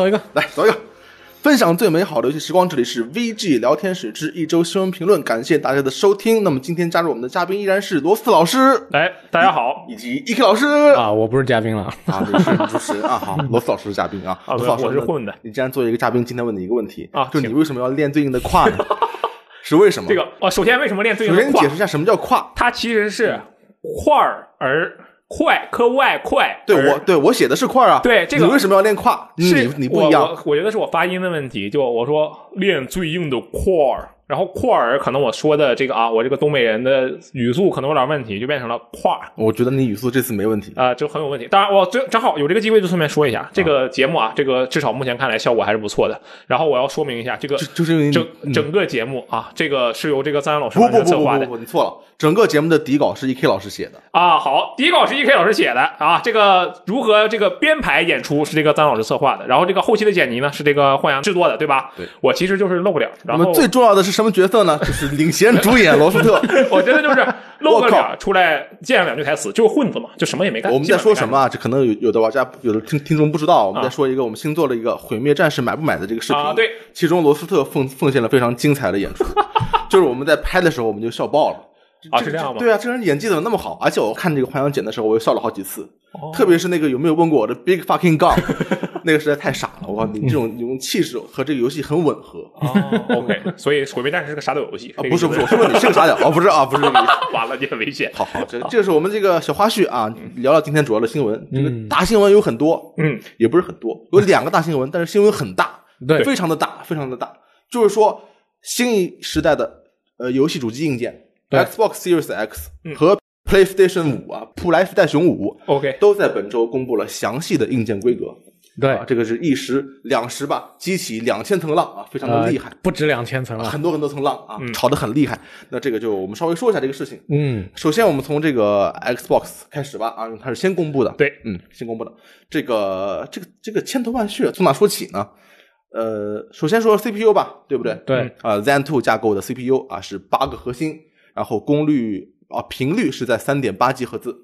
走一个。来走一个，分享最美好的游戏时光。这里是 VG 聊天室之一周新闻评论，感谢大家的收听。那么今天加入我们的嘉宾依然是罗斯老师哎，大家好以及 EK 老师啊，我不是嘉宾了。啊，这是主持人啊。好，罗斯老师是嘉宾啊。啊罗斯老师我是混的。你既然作为一个嘉宾，今天问你一个问题啊就你为什么要练对应的胯呢？是为什么？这个哦，首先为什么练对应的胯首先你解释？一下什么叫胯。它其实是块儿而快，科外快。对我，对我写的是块啊。对这个你为什么要练胯？你是你你不一样我。觉得是我发音的问题，就我说练最硬的块儿，然后块儿可能我说的这个啊，我这个东北人的语速可能有点问题，就变成了块儿。我觉得你语速这次没问题。啊、就很有问题。当然，我正正好有这个机会，就顺便说一下这个节目啊，这个至少目前看来效果还是不错的。然后我要说明一下，这个就就是整嗯整个节目啊，这个是由这个赞恩老师完不不成策划的不不不不，你错了。整个节目的底稿是 EK 老师写的。啊。好，底稿是 E.K 老师写的啊，这个如何这个编排演出是这个张老师策划的，然后这个后期的剪辑呢是这个幻阳制作的，对吧？对，我其实就是露个脸，然后最重要的是什么角色呢？就是领衔主演罗斯特。我觉得就是露个脸 出来见上两句台词，就是混子嘛，就什么也没干。我们在说什么啊？这可能有有的玩家、有的听听众不知道。我们啊在说一个我们新做了一个《毁灭战士》买不买的这个视频。啊对，其中罗斯特奉奉献了非常精彩的演出，就是我们在拍的时候我们就笑爆了。啊？是这样吗？对啊，这人演技怎么那么好？而且我看这个幻想剪的时候，我又笑了好几次。哦特别是那个有没有问过我的 Big Fucking Gun，那个实在太傻了。我靠，你这种这种气势和这个游戏很吻合哦，OK，所以《毁灭战士》是个傻屌游戏啊！不是不是，我是问你是个傻屌 哦，不是啊，不是。完了，你很危险。好好，这这是我们这个小花絮啊，聊聊今天主要的新闻。这个大新闻有很多，嗯，也不是很多，有两个大新闻，但是新闻很大，对非常的大，非常的大。就是说，新一时代的呃游戏主机硬件对，Xbox Series X 和 PlayStation 五啊，普莱斯戴熊五 OK，都在本周公布了详细的硬件规格。对啊，，这个是一时两时吧，激起两千层浪啊，非常的厉害。呃不止两千层了。很多很多层浪啊，吵得很厉害。那这个就我们稍微说一下这个事情。嗯，首先，我们从这个 Xbox 开始吧，啊，它是先公布的。对，嗯，先公布的。这个这个这个千头万绪，从哪说起呢？呃，首先说 CPU 吧，对不对？对啊、Zen 2架构的 CPU 啊是八个核心，然后功率啊频率是在三点八 G 赫兹，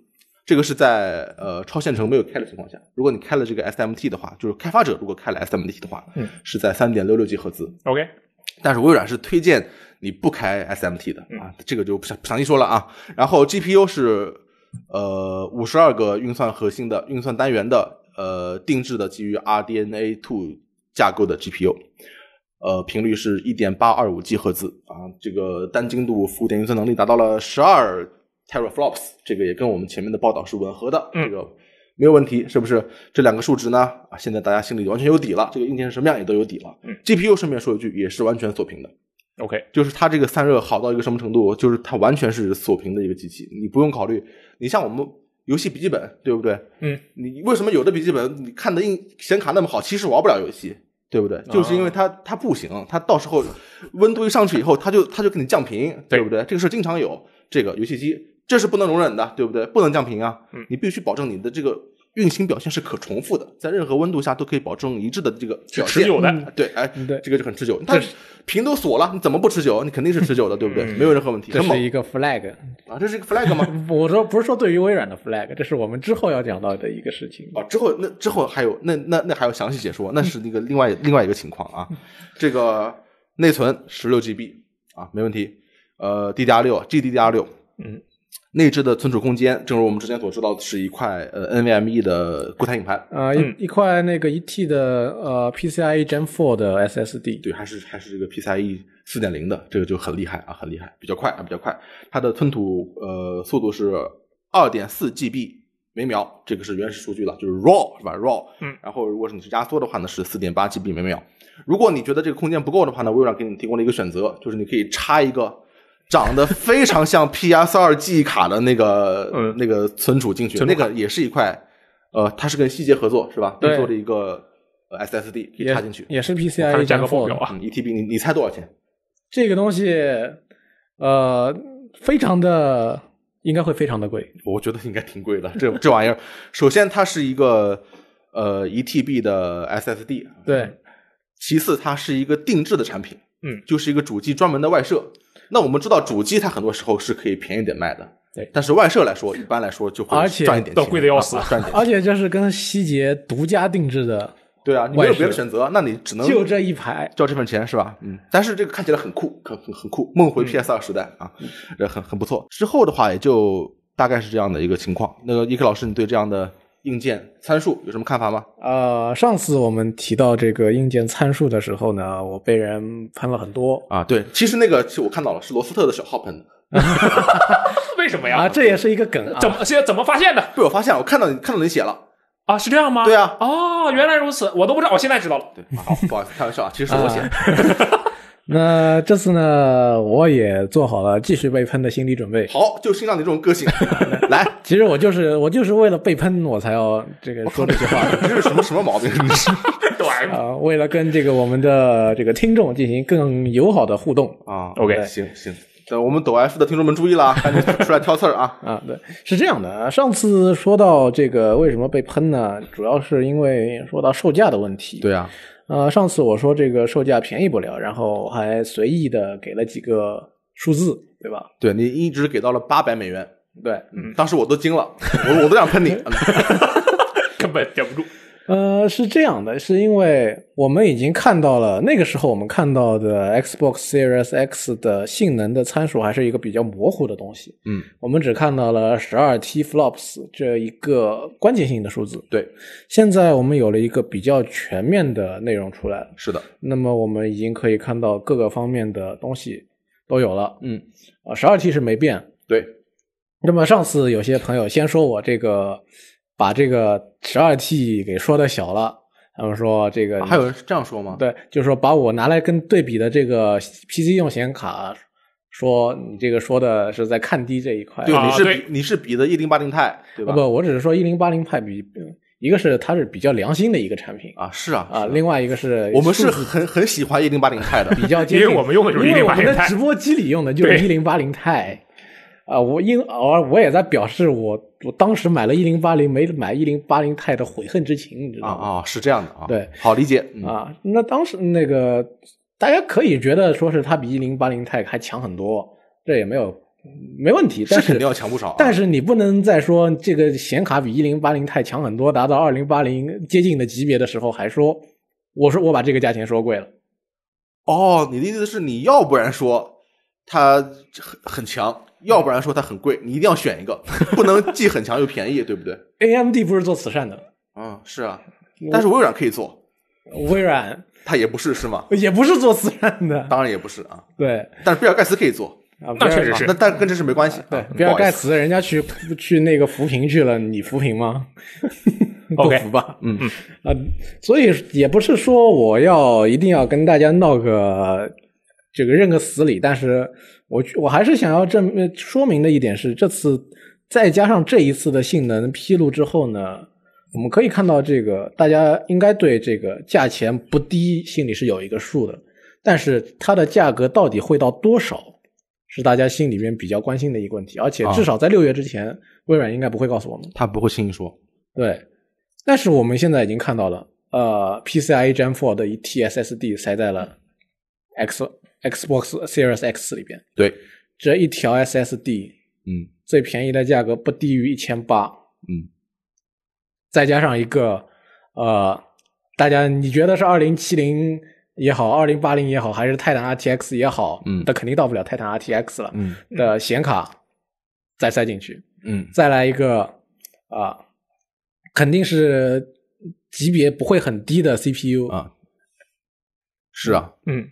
这个是在呃超线程没有开的情况下，如果你开了这个 SMT 的话，就是开发者如果开了 SMT 的话，嗯，是在三点六六 G 赫兹，OK，但是微软是推荐你不开 SMT 的啊，这个就不详不详细说了啊。然后 GPU 是呃五十二个运算核心的运算单元的呃定制的基于 RDNA two 架构的 GPU，呃频率是一点八二五 G 赫兹啊，这个单精度浮点运算能力达到了十二 teraflops，这个也跟我们前面的报道是吻合的，嗯这个。没有问题，是不是？这两个数值呢？啊，现在大家心里完全有底了，这个硬件是什么样也都有底了。嗯 GPU 顺便说一句，也是完全锁屏的。OK，就是它这个散热好到一个什么程度，就是它完全是锁屏的一个机器，你不用考虑。你像我们游戏笔记本，对不对？嗯，你为什么有的笔记本你看的硬显卡那么好，其实玩不了游戏，对不对？就是因为它它不行，它到时候温度一上去以后，它就它就给你降频，对不对？这个事经常有，这个游戏机这是不能容忍的，对不对？不能降频啊，嗯你必须保证你的这个。运行表现是可重复的，在任何温度下都可以保证一致的这个表现。持久的嗯对，哎，对这个就很持久。它屏都锁了，你怎么不持久？你肯定是持久的，对不对？没有任何问题，这是一个 flag。啊！这是一个 flag 吗？我说不是说对于微软的 flag，这是我们之后要讲到的一个事情。啊，之后那之后还有那那那还有详细解说，那是那个另外另外一个情况啊。这个内存十六 GB 啊，没问题。呃，DDR 六，GDDR 六，嗯，内置的存储空间，正如我们之前所知道，是一块呃 NVMe 的固态硬盘，呃，一一块那个一 T 的呃 PCIe Gen 4的 SSD，对，还是还是这个 PCIe 四点零的，这个就很厉害啊，很厉害，比较快啊，比较快。它的吞吐呃速度是二点四 GB 每秒，这个是原始数据了，就是 RAW 是吧？RAW，嗯，然后如果是你是压缩的话呢，是四点八 GB 每秒。如果你觉得这个空间不够的话呢，微软给你提供了一个选择，就是你可以插一个长得非常像 PS 二记忆卡的那个、嗯那个存储进去，那个也是一块，呃，它是跟希捷合作是吧？对做的一个呃 SSD 可以插进去。也是 PCIe 价格 Gen 4的。报表啊，嗯，1 TB 你你猜多少钱？这个东西，呃，非常的应该会非常的贵。我觉得应该挺贵的。这这玩意儿，首先它是一个呃一 TB 的 SSD，对，其次它是一个定制的产品，嗯，就是一个主机专门的外设。那我们知道主机它很多时候是可以便宜点卖的，对但是外设来说，一般来说就会赚一点钱，都贵的要死啊赚一点。而且这是跟希捷独家定制的对啊，你没有别的选择，那你只能就这一排。交这份钱是吧？嗯，但是这个看起来很酷，很很很酷，梦回 PS 二时代啊，这很很不错。之后的话也就大概是这样的一个情况。那个伊克老师，你对这样的硬件参数有什么看法吗？呃，上次我们提到这个硬件参数的时候呢，我被人喷了很多啊，对，其实那个其实我看到了，是罗斯特的小号喷的，为什么呀？啊，这也是一个梗啊。怎么现在怎么发现的被我发现了，我看到你看到你写了，啊？是这样吗？对啊哦，原来如此，我都不知道，我现在知道了。对，好，不好意思，开玩笑啊，其实是我写的。那这次呢，我也做好了继续被喷的心理准备。好，就欣赏你这种个性，来，其实我就是我就是为了被喷，我才要这个说这句话这是什么什么毛病？你 是对啊、为了跟这个我们的这个听众进行更友好的互动啊 OK 行行，等我们抖 F 的听众们注意了啊，赶紧出来挑刺儿啊！啊，对，是这样的。上次说到这个为什么被喷呢？主要是因为说到售价的问题。对啊，呃，上次我说这个售价便宜不了，然后还随意的给了几个数字，对吧？对你一直给到了八百美元，对，嗯，当时我都惊了，我我都想喷你。根本顶不住。呃，是这样的，是因为我们已经看到了那个时候我们看到的 Xbox Series X 的性能的参数还是一个比较模糊的东西，嗯，我们只看到了十二 T flops 这一个关键性的数字。对，现在我们有了一个比较全面的内容出来了，是的，那么我们已经可以看到各个方面的东西都有了。嗯，啊，十二 T 是没变。对，那么上次有些朋友先说我这个把这个十二 T 给说的小了，他们说这个、啊还有人是这样说吗？对，就是说把我拿来跟对比的这个 PC 用显卡，说你这个说的是在看低这一块。对，啊你是对比你是比的一零八零 i，对吧？啊不，我只是说一零八零 i 比，一个是它是比较良心的一个产品啊，是啊啊，是另外一个是我们是很很喜欢一零八零 i 的，比较 接近，因为我们用的就是因为我们1080钛的直播机里用的就是一对零八零钛。啊，我因而我也在表示我我当时买了一零八零没买一零八零钛的悔恨之情，你知啊道吗？啊，是这样的啊，对，好理解嗯啊，那当时那个大家可以觉得说是它比一零八零钛还强很多，这也没有没问题，但是肯定要强不少啊，但是你不能再说这个显卡比一零八零钛强很多，达到二零八零接近的级别的时候，还说我说我把这个价钱说贵了。哦，你的意思是你要不然说它很很强，要不然说它很贵，你一定要选一个，不能既很强又便宜，对不对？AMD 不是做慈善的，啊，是啊，但是微软可以做，微软它也不是是吗？也不是做慈善的，当然也不是啊，对但是比尔盖茨可以做，啊，那确实是那但跟这事没关系。对啊比尔盖。茨人家去去那个扶贫去了，你扶贫吗？不 OK 服吧？嗯嗯啊，所以也不是说我要一定要跟大家闹个这个认个死理，但是我我还是想要证呃说明的一点是，这次再加上这一次的性能披露之后呢，我们可以看到这个大家应该对这个价钱不低心里是有一个数的，但是它的价格到底会到多少？是大家心里面比较关心的一个问题，而且至少在六月之前，微软应该不会告诉我们。他不会轻易说。对，但是我们现在已经看到了，呃，PCIe Gen 4的一 T SSD 塞在了 X Xbox Series X 里边，对，这一条 SSD 嗯。最便宜的价格不低于一千八，嗯，再加上一个呃，大家你觉得是二零七零也好，二零八零也好，还是泰坦 RTX 也好，嗯。那肯定到不了泰坦 RTX 了，嗯。的显卡再塞进去，嗯。再来一个啊、肯定是级别不会很低的 CPU 啊，是啊，嗯，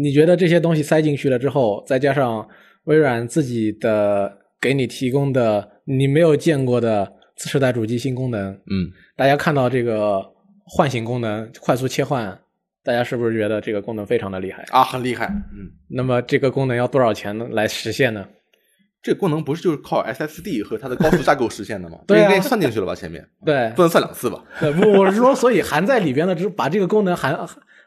你觉得这些东西塞进去了之后，再加上微软自己的给你提供的你没有见过的次世代主机新功能，嗯大家看到这个唤醒功能、快速切换，大家是不是觉得这个功能非常的厉害？啊，很厉害。嗯，那么这个功能要多少钱呢来实现呢？这个功能不是就是靠 SSD 和它的高速架构实现的吗？对啊应该算进去了吧？前面对，不能算两次吧？对，不，我是说，所以含在里边的，只把这个功能含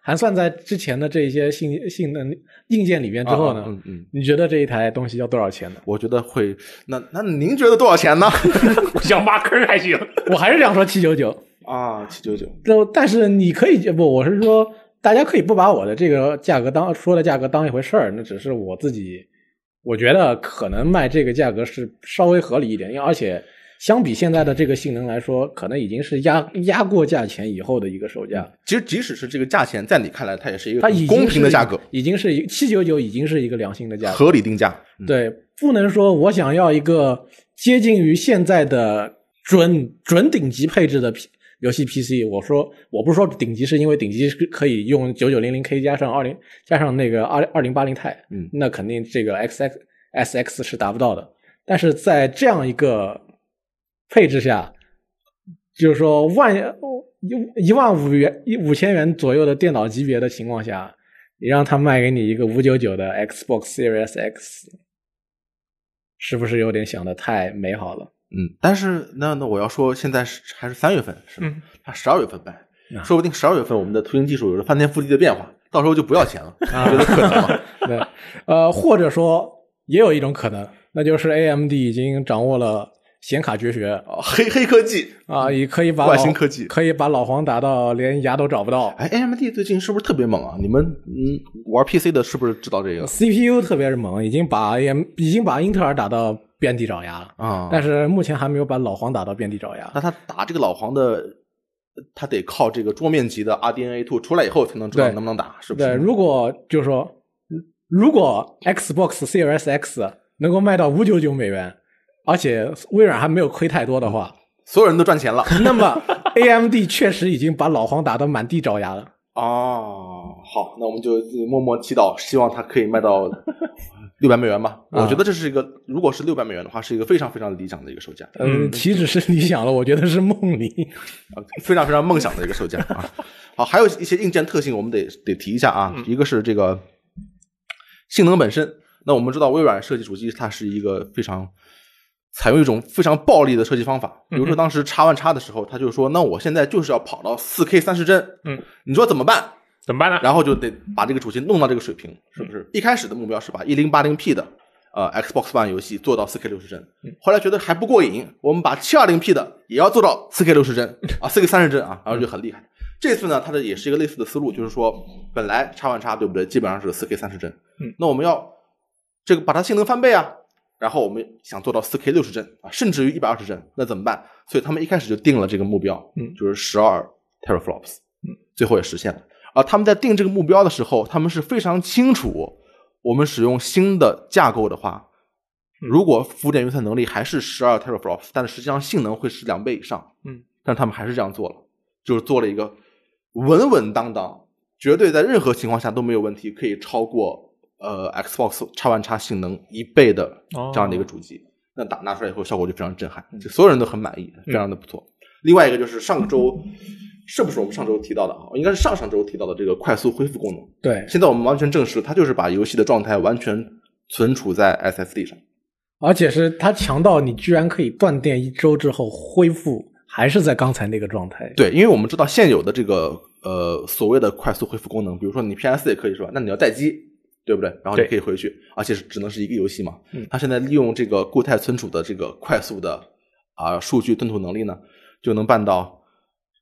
含算在之前的这一些性性能硬件里边之后呢，啊嗯嗯，你觉得这一台东西要多少钱呢？我觉得会。那那您觉得多少钱呢？我 想挖坑还行。我还是想说七九九，啊，七九九。就但是你可以不，我是说大家可以不把我的这个价格当说的价格当一回事儿，那只是我自己，我觉得可能卖这个价格是稍微合理一点，因为而且相比现在的这个性能来说，可能已经是压压过价钱以后的一个售价。其实即使是这个价钱，在你看来，它也是一个它已公平的价格，已经是一七九九，已经是一个良心的价格。合理定价。嗯对，不能说我想要一个接近于现在的准准顶级配置的 P 游戏 PC。我说我不是说顶级，是因为顶级是可以用九九零零 K 加上二零加上那个二二零八零 i，嗯那肯定这个 X X S X 是达不到的。但是在这样一个配置下，就是说万一一万五元一五千元左右的电脑级别的情况下，你让他卖给你一个五九九的 Xbox Series X，是不是有点想的太美好了？嗯，但是那那我要说，现在是还是三月份，是吗嗯？他十二月份卖，啊说不定十二月份我们的图形技术有着翻天覆地的变化，到时候就不要钱了，啊你觉得可能吗？对，呃，或者说也有一种可能，那就是 AMD 已经掌握了显卡绝学哦黑黑科技，啊，也可以把外老星科技可以把老黄打到连牙都找不到。哎，AMD 最近是不是特别猛啊？你们嗯玩 PC 的是不是知道这个 CPU 特别是猛，已经把 AM 已经把英特尔打到遍地找牙了，啊？但是目前还没有把老黄打到遍地找牙。那他打这个老黄的，他得靠这个桌面级的 RDNA Two 出来以后才能知道能不能打，是不是？对，如果就是说，如果 Xbox Series X 能够卖到五九九美元，而且微软还没有亏太多的话，所有人都赚钱了。那么 AMD 确实已经把老黄打得满地找牙了。哦，好，那我们就默默祈祷，希望它可以卖到六百美元吧。啊我觉得这是一个，如果是六百美元的话，是一个非常非常理想的一个售价，嗯，岂止是理想了，我觉得是梦里。啊，非常非常梦想的一个售价啊。好，还有一些硬件特性，我们得得提一下啊。一个是这个性能本身，那我们知道微软设计主机，它是一个非常采用一种非常暴力的设计方法。比如说当时叉 One 叉的时候，他就说，那我现在就是要跑到四 K 三十帧，嗯，你说怎么办？怎么办呢？然后就得把这个主机弄到这个水平，是不是？一开始的目标是把一零八零 P 的呃 Xbox One 游戏做到四 K 六十帧，后来觉得还不过瘾，我们把七二零 P 的也要做到四 K 六十帧啊，四 K 三十帧啊，然后就很厉害。这次呢，它的也是一个类似的思路，就是说本来叉 One 叉对不对，基本上是四 K 三十帧，嗯，那我们要这个把它性能翻倍啊，然后我们想做到四 K 六十帧啊，甚至于一百二十帧，那怎么办？所以他们一开始就定了这个目标，嗯就是十二 teraflops，嗯，最后也实现了。而，他们在定这个目标的时候，他们是非常清楚，我们使用新的架构的话，如果浮点运算能力还是十二 teraflops，但是实际上性能会是两倍以上。嗯，但他们还是这样做了，就是做了一个稳稳当当，绝对在任何情况下都没有问题，可以超过呃 Xbox 叉 One X 性能一倍的这样的一个主机。那打拿出来以后，效果就非常震撼，就所有人都很满意，非常的不错。另外一个就是上周。是不是我们上周提到的啊？应该是上上周提到的这个快速恢复功能。对，现在我们完全证实，它就是把游戏的状态完全存储在 SSD 上。而且是它强到你居然可以断电一周之后恢复，还是在刚才那个状态。对，因为我们知道现有的这个呃所谓的快速恢复功能，比如说你 PS 也可以是吧？那你要待机，对不对？然后你可以回去，而且是只能是一个游戏嘛。嗯它现在利用这个固态存储的这个快速的啊、数据吞吐能力呢，就能办到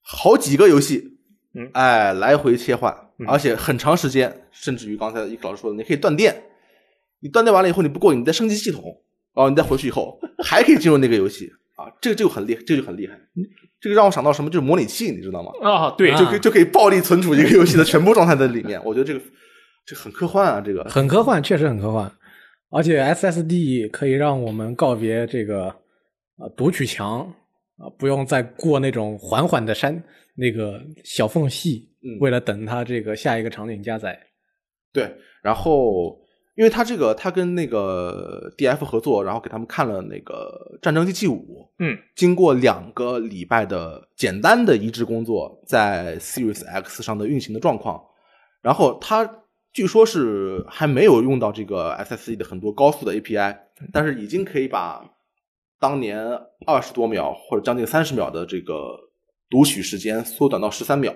好几个游戏，嗯哎，来回切换，嗯而且很长时间，甚至于刚才一个老师说的，你可以断电，你断电完了以后你不过瘾，你再升级系统，然后你再回去以后还可以进入那个游戏啊，这个就很厉害，这个就很厉害。这个让我想到什么？就是模拟器，你知道吗？啊，对，啊就可以就可以暴力存储一个游戏的全部状态在里面。我觉得这个这很科幻啊，这个很科幻，确实很科幻。而且 SSD 可以让我们告别这个啊读取墙啊，不用再过那种缓缓的山那个小缝隙，嗯为了等它这个下一个场景加载。对。然后，因为他这个他跟那个 DF 合作，然后给他们看了那个《战争机器五》，嗯，经过两个礼拜的简单的移植工作，在 Series X 上的运行的状况，然后它据说是还没有用到这个 SSE 的很多高速的 API，但是已经可以把当年二十多秒或者将近三十秒的这个读取时间缩短到十三秒。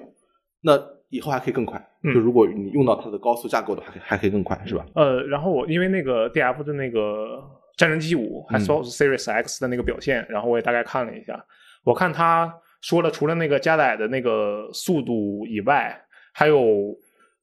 那以后还可以更快，嗯就如果你用到它的高速架构的话，还可以还可以更快，是吧？呃，然后我因为那个 DF 的那个战争机器五还 Xbox Series X 的那个表现，然后我也大概看了一下，我看他说了，除了那个加载的那个速度以外，还有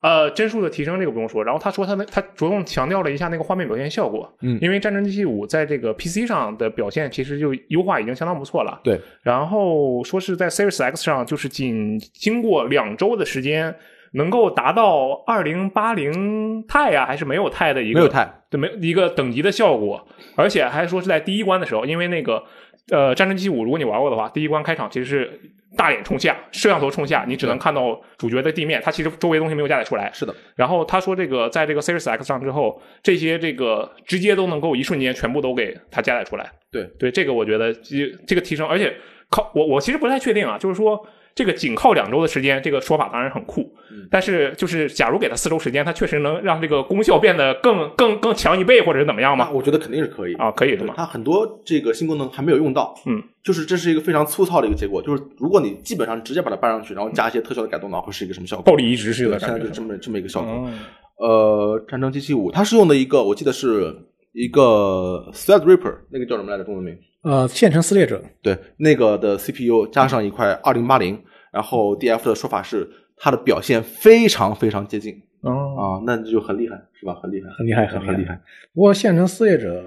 呃，帧数的提升这个不用说，然后他说他那他着重强调了一下那个画面表现效果，嗯因为战争机器五在这个 PC 上的表现其实就优化已经相当不错了，对，然后说是在 Series X 上，就是仅经过两周的时间，能够达到二零八零钛呀，还是没有钛的一个没有钛，对，没有一个等级的效果，而且还说是在第一关的时候，因为那个呃战争机器五，如果你玩过的话，第一关开场其实是大脸冲下，摄像头冲下，你只能看到主角的地面，它其实周围东西没有加载出来。是的，然后他说，这个在这个 Series X 上之后，这些这个直接都能够一瞬间全部都给它加载出来。对对，这个我觉得这这个提升，而且靠我我其实不太确定啊，就是说这个仅靠两周的时间，这个说法当然很酷，嗯但是就是假如给它四周时间，它确实能让这个功效变得更更更强一倍，或者是怎么样吗？我觉得肯定是可以啊，可以是对吗？它很多这个新功能还没有用到，嗯，就是这是一个非常粗糙的一个结果，就是如果你基本上直接把它搬上去，然后加一些特效的改动的话，会是一个什么效果？暴力移植是有，现在就这么这么一个效果。嗯呃，战争机器五，它是用的一个，我记得是一个 Threadripper，那个叫什么来着？中文名？呃，线程撕裂者，对，那个的 CPU 加上一块二零八零，然后 DF 的说法是它的表现非常非常接近哦，啊，那就很厉害，是吧？很厉害，很厉害，很很厉害。。不过线程撕裂者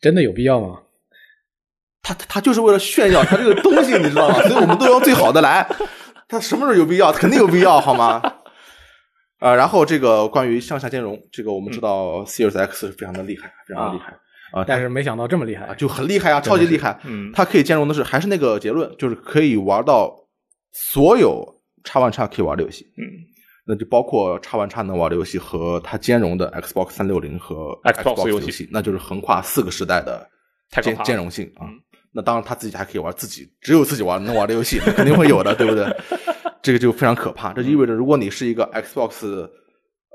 真的有必要吗？他他他就是为了炫耀他这个东西，你知道吗？所以我们都要最好的来。他什么时候有必要？肯定有必要，好吗？啊，然后这个关于向下兼容，这个我们知道 Series X 是非常的厉害，非常的厉害啊，但是没想到这么厉啊害。就很厉害啊，超级厉害。嗯，它可以兼容的是还是那个结论，就是可以玩到所有叉 One 叉可以玩的游戏，嗯，那就包括叉 One 叉能玩的游戏和它兼容的 Xbox 三六零和 Xbox 游游戏那就是横跨四个时代的兼兼容性啊嗯。那当然他自己还可以玩自己只有自己玩能玩的游戏，那肯定会有的，对不对？这个就非常可怕。这意味着，如果你是一个 Xbox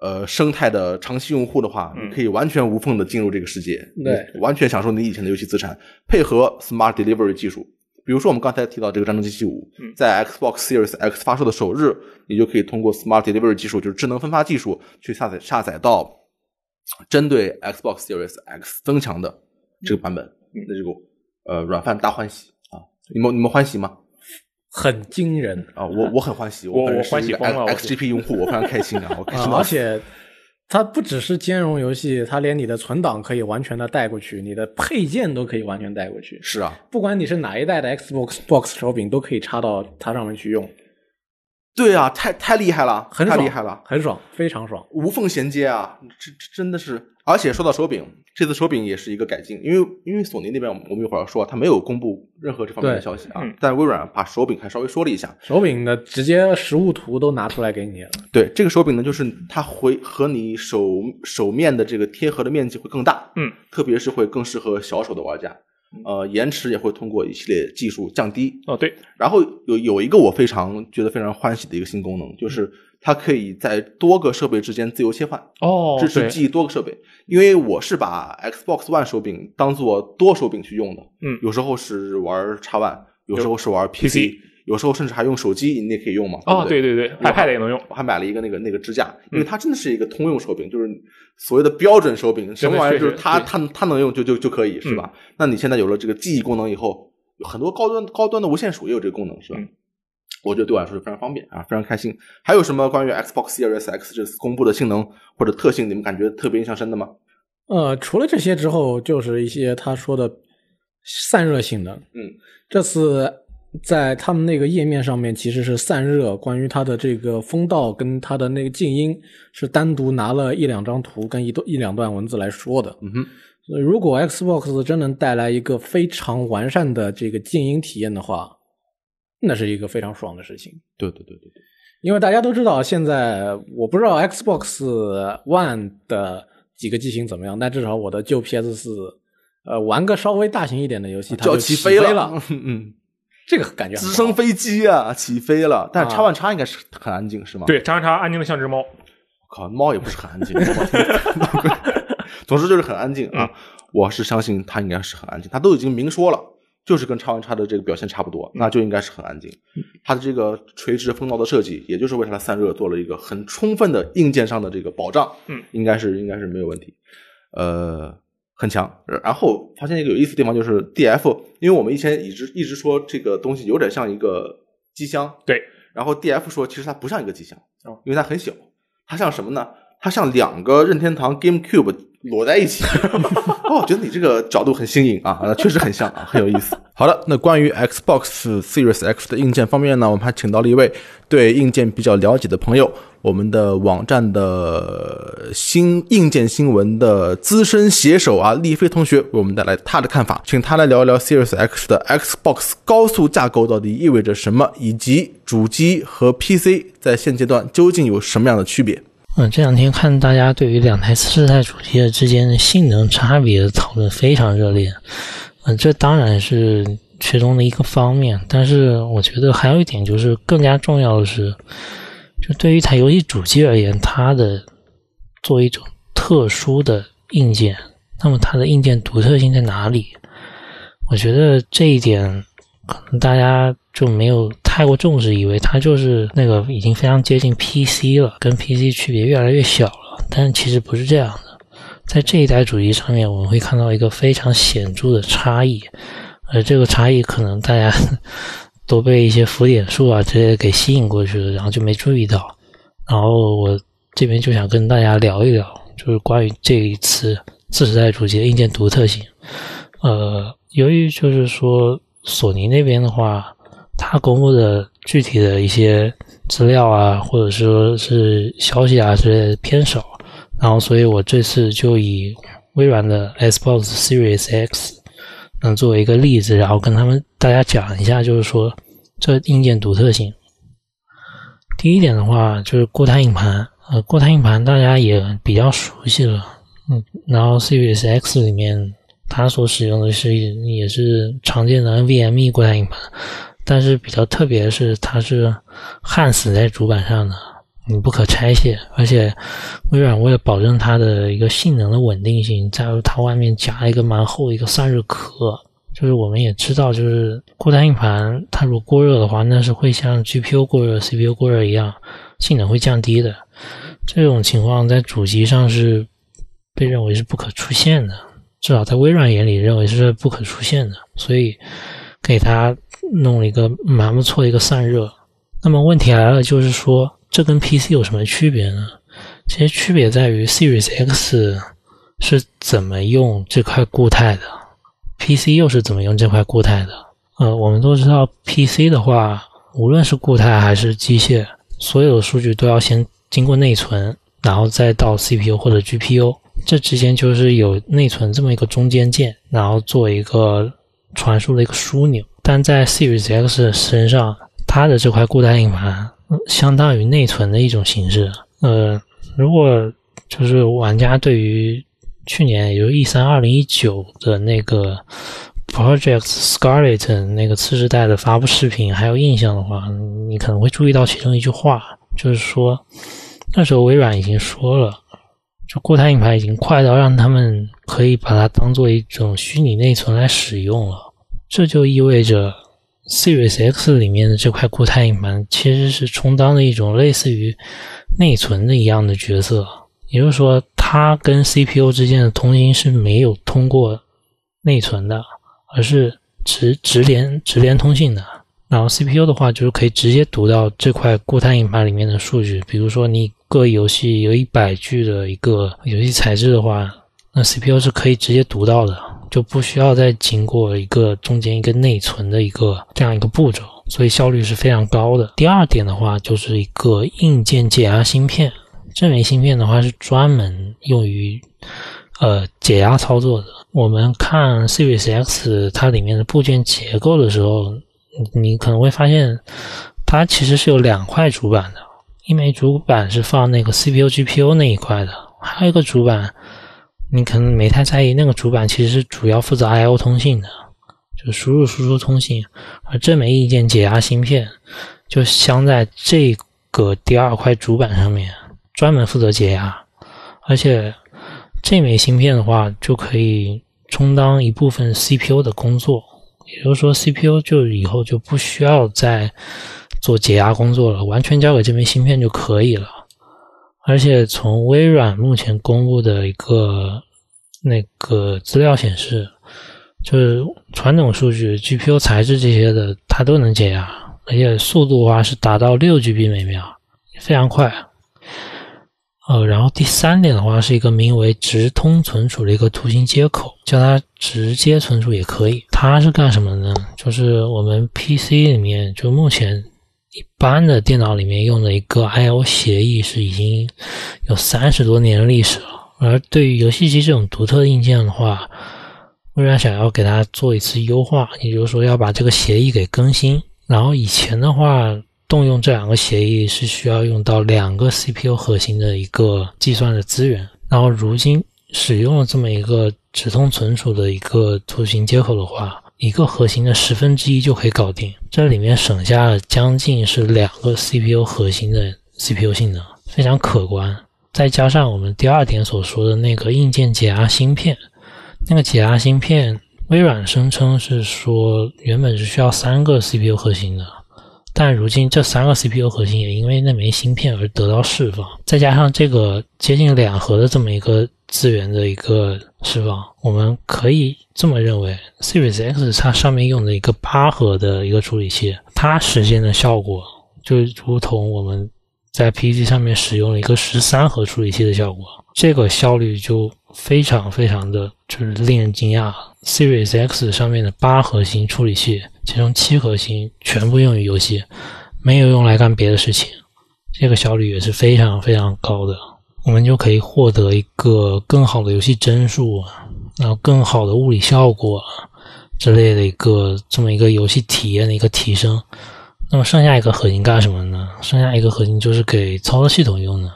呃生态的长期用户的话，嗯你可以完全无缝的进入这个世界，对完全享受你以前的游戏资产，配合 Smart Delivery 技术。比如说我们刚才提到这个《战争机器五》嗯，在 Xbox Series X 发售的首日，你就可以通过 Smart Delivery 技术，就是智能分发技术，去下载下载到针对 Xbox Series X 增强的这个版本，嗯那这个呃软饭大欢喜啊！你们你们欢喜吗？很惊人啊，我我很欢喜，我我欢喜疯了我 X XGP 用户，我非常开心啊！我开心啊！而且它不只是兼容游戏，它连你的存档可以完全的带过去，你的配件都可以完全带过去。是啊，不管你是哪一代的 Xbox Box 手柄，都可以插到它上面去用，对啊，太太厉害了，很，太厉害了，很爽，非常爽。无缝衔接啊！这这真的是，而且说到手柄，这次手柄也是一个改进，因为因为索尼那边我们一会儿要说，它没有公布任何这方面的消息啊嗯，但微软把手柄还稍微说了一下，手柄的直接实物图都拿出来给你了，对这个手柄呢，就是它会和你手手面的这个贴合的面积会更大，嗯，特别是会更适合小手的玩家，呃，延迟也会通过一系列技术降低，哦对，然后有有一个我非常觉得非常欢喜的一个新功能，就是它可以在多个设备之间自由切换，哦，支持记忆多个设备。因为我是把 Xbox One 手柄当做多手柄去用的，嗯。有时候是玩叉 One，有时候是玩 PC 有时候甚至还用手机，你也可以用嘛。哦对对对，iPad 也能用，我还买了一个那个那个支架，嗯因为它真的是一个通用手柄，就是所谓的标准手柄，什么玩意儿就是它它它能用就就就可以，是吧？那你现在有了这个记忆功能以后，很多高端高端的无线鼠也有这个功能，是吧？嗯我觉得对我来说是非常方便啊，非常开心。还有什么关于 Xbox Series X 这次公布的性能或者特性，你们感觉特别印象深的吗？呃，除了这些之后，就是一些他说的散热性能。嗯，这次在他们那个页面上面其实是散热，关于它的这个风道跟它的那个静音是单独拿了一两张图跟一段一两段文字来说的。嗯哼，所以如果 Xbox 真能带来一个非常完善的这个静音体验的话，那是一个非常爽的事情。对对对对对，因为大家都知道，现在我不知道 Xbox One 的几个机型怎么样，但至少我的旧 PS 四，呃，玩个稍微大型一点的游戏，它就起飞了，嗯，这个感觉直升飞机啊，起飞了。但叉 One 叉应该是很安静，是吗？，对，张叉安静的像只猫，我靠，猫也不是很安静。总之就是很安静啊，我是相信它应该是很安静，它都已经明说了。就是跟叉 One 叉的这个表现差不多，那就应该是很安静。它的这个垂直风道的设计，也就是为它的散热做了一个很充分的硬件上的这个保障。嗯，应该是应该是没有问题。呃，很强。然后发现一个有意思的地方就是 DF，因为我们以前一直一直说这个东西有点像一个机箱，对，然后 DF 说其实它不像一个机箱，哦因为它很小，它像什么呢？它像两个任天堂 GameCube 摞在一起。哦，我觉得你这个角度很新颖啊，那确实很像啊，很有意思。好的，那关于 Xbox Series X 的硬件方面呢，我们还请到了一位对硬件比较了解的朋友，我们的网站的新硬件新闻的资深写手啊，丽飞同学为我们带来他的看法，请他来聊一聊 Series X 的 Xbox 高速架构到底意味着什么，以及主机和 PC 在现阶段究竟有什么样的区别。嗯，这两天看大家对于两台次世代主机之间的性能差别的讨论非常热烈。嗯，这当然是其中的一个方面，但是我觉得还有一点就是更加重要的是，对于一台游戏主机而言，它的作为一种特殊的硬件，那么它的硬件独特性在哪里？我觉得这一点可能大家。就没有太过重视，以为它就是那个已经非常接近 PC 了，跟 PC 区别越来越小了。但其实不是这样的，在这一代主机上面，我们会看到一个非常显著的差异，而这个差异可能大家 都被一些浮点数啊这些给吸引过去了，然后就没注意到。然后我这边就想跟大家聊一聊，就是关于这一次次时代主机的硬件独特性。呃，由于就是说索尼那边的话。他公布的具体的一些资料啊，或者说是消息啊之类的偏少，然后所以我这次就以微软的 Xbox Series X 能作为一个例子，然后跟他们大家讲一下，就是说这硬件独特性。第一点的话就是固态硬盘，呃，固态硬盘大家也比较熟悉了，嗯，然后 Series X 里面它所使用的是也是常见的 NVMe 固态硬盘。但是比较特别的是，它是焊死在主板上的，你不可拆卸。而且微软为了保证它的一个性能的稳定性，在它外面夹了一个蛮厚的一个散热壳。就是我们也知道，就是固态硬盘它如果过热的话，那是会像 GPU 过热、CPU 过热一样，性能会降低的。这种情况在主机上是被认为是不可出现的，至少在微软眼里认为是不可出现的。所以给它。弄了一个蛮不错的一个散热，那么问题来了，就是说这跟 PC 有什么区别呢？其实区别在于 Series X 是怎么用这块固态的，PC 又是怎么用这块固态的。呃，我们都知道 PC 的话，无论是固态还是机械，所有的数据都要先经过内存，然后再到 CPU 或者 GPU，这之间就是有内存这么一个中间件，然后做一个传输的一个枢纽。但在 Series X 身上，它的这块固态硬盘相当于内存的一种形式。呃，如果就是玩家对于去年，也就 E 三二零一九的那个 Project Scarlet 那个次世代的发布视频还有印象的话，你可能会注意到其中一句话，就是说那时候微软已经说了，就固态硬盘已经快到让他们可以把它当做一种虚拟内存来使用了。这就意味着，Series X 里面的这块固态硬盘其实是充当了一种类似于内存的一样的角色。也就是说，它跟 CPU 之间的通信是没有通过内存的，而是直直连直连通信的。然后 CPU 的话，就是可以直接读到这块固态硬盘里面的数据。比如说，你个游戏有一百 G 的一个游戏材质的话，那 CPU 是可以直接读到的。就不需要再经过一个中间一个内存的一个这样一个步骤，所以效率是非常高的。第二点的话，就是一个硬件解压芯片。这枚芯片的话是专门用于呃解压操作的。我们看 Series X 它里面的部件结构的时候，你可能会发现它其实是有两块主板的，一枚主板是放那个 CPU、GPU 那一块的，还有一个主板。你可能没太在意，那个主板其实是主要负责 I/O 通信的，就输入输出通信。而这枚硬件解压芯片就镶在这个第二块主板上面，专门负责解压。而且这枚芯片的话，就可以充当一部分 CPU 的工作，也就是说，CPU 就以后就不需要再做解压工作了，完全交给这枚芯片就可以了。而且从微软目前公布的一个那个资料显示，就是传统数据、GPU 材质这些的，它都能解压，而且速度的话是达到六 GB 每秒，非常快。呃，然后第三点的话是一个名为直通存储的一个图形接口，叫它直接存储也可以。它是干什么呢？就是我们 PC 里面就目前一般的电脑里面用的一个 I/O 协议是已经有三十多年的历史了。而对于游戏机这种独特硬件的话，微软想要给它做一次优化，也就是说要把这个协议给更新。然后以前的话。动用这两个协议是需要用到两个 CPU 核心的一个计算的资源，然后如今使用了这么一个直通存储的一个图形接口的话，一个核心的十分之一就可以搞定，这里面省下了将近是两个 CPU 核心的 CPU 性能，非常可观。再加上我们第二点所说的那个硬件解压芯片，那个解压芯片，微软声称是说原本是需要三个 CPU 核心的。但如今这三个 CPU 核心也因为那枚芯片而得到释放，再加上这个接近两核的这么一个资源的一个释放，我们可以这么认为，Series X 它上面用的一个八核的一个处理器，它实现的效果就如同我们在 PC 上面使用了一个十三核处理器的效果，这个效率就非常非常的就是令人惊讶。Series X 上面的八核心处理器。其中七核心全部用于游戏，没有用来干别的事情，这个效率也是非常非常高的。我们就可以获得一个更好的游戏帧数，然后更好的物理效果之类的一个这么一个游戏体验的一个提升。那么剩下一个核心干什么呢？剩下一个核心就是给操作系统用的。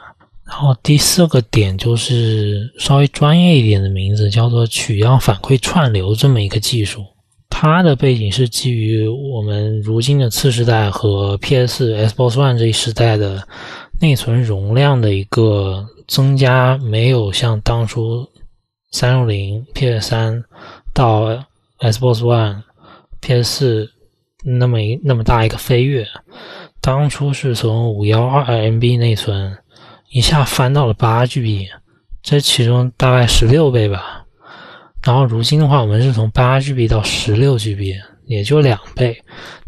然后第四个点就是稍微专业一点的名字，叫做取样反馈串流这么一个技术。它的背景是基于我们如今的次世代和 PS、Xbox One 这一时代的内存容量的一个增加，没有像当初三六零、PS 三到 Xbox One、PS 四那么一那么大一个飞跃。当初是从五幺二 MB 内存一下翻到了八 GB，这其中大概十六倍吧。然后如今的话，我们是从八 GB 到十六 GB，也就两倍。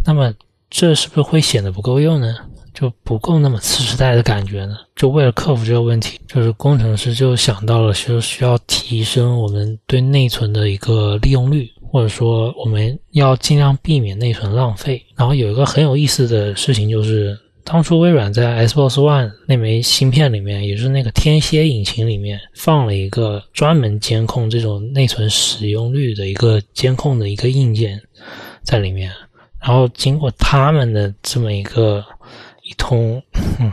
那么这是不是会显得不够用呢？就不够那么次时代的感觉呢？就为了克服这个问题，就是工程师就想到了，说需要提升我们对内存的一个利用率，或者说我们要尽量避免内存浪费。然后有一个很有意思的事情就是。当初微软在 Xbox One 那枚芯片里面，也就是那个天蝎引擎里面，放了一个专门监控这种内存使用率的一个监控的一个硬件在里面。然后经过他们的这么一个一通嗯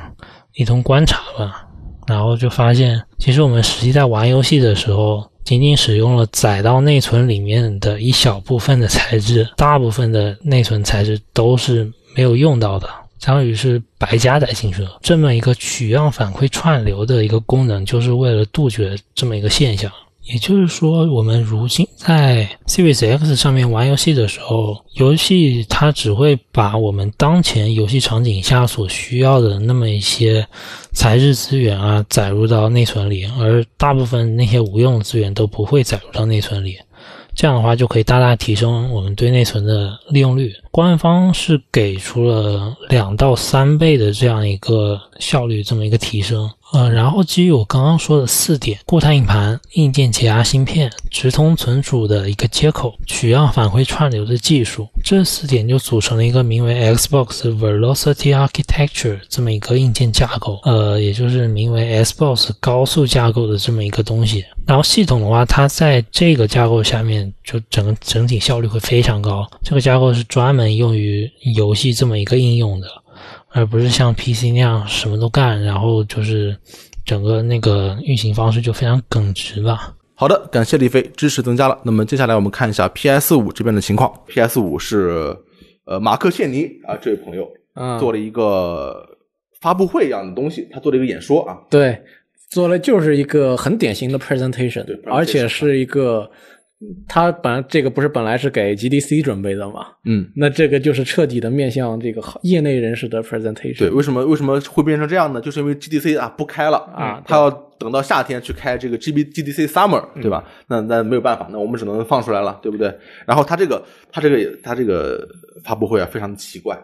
一通观察吧，然后就发现，其实我们实际在玩游戏的时候，仅仅使用了载到内存里面的一小部分的材质，大部分的内存材质都是没有用到的。相当于是白加载进去了，这么一个取样反馈串流的一个功能，就是为了杜绝这么一个现象。也就是说，我们如今在 Series X 上面玩游戏的时候，游戏它只会把我们当前游戏场景下所需要的那么一些材质资源啊载入到内存里，而大部分那些无用资源都不会载入到内存里。这样的话就可以大大提升我们对内存的利用率。官方是给出了两到三倍的这样一个效率，这么一个提升。呃，然后基于我刚刚说的四点：固态硬盘、硬件解压芯片、直通存储的一个接口、取样反馈串流的技术，这四点就组成了一个名为 Xbox Velocity Architecture 这么一个硬件架构。呃，也就是名为 Xbox 高速架构的这么一个东西。然后系统的话，它在这个架构下面，就整个整体效率会非常高。这个架构是专门用于游戏这么一个应用的。而不是像 PC 那样什么都干，然后就是整个那个运行方式就非常耿直吧。好的，感谢李飞，支持增加了。那么接下来我们看一下 PS 五这边的情况。PS 五是呃马克谢尼啊这位朋友做了一个发布会一样的东西，他做了一个演说啊。对，做了就是一个很典型的 presentation，对，而且是一个。他本来这个不是本来是给 GDC 准备的嘛？嗯，那这个就是彻底的面向这个业内人士的 presentation。对，为什么为什么会变成这样呢？就是因为 GDC 啊不开了啊，它要等到夏天去开这个 GB GDC Summer，对吧？那那没有办法，那我们只能放出来了，对不对？然后它这个它这个它这个发布会啊非常的奇怪，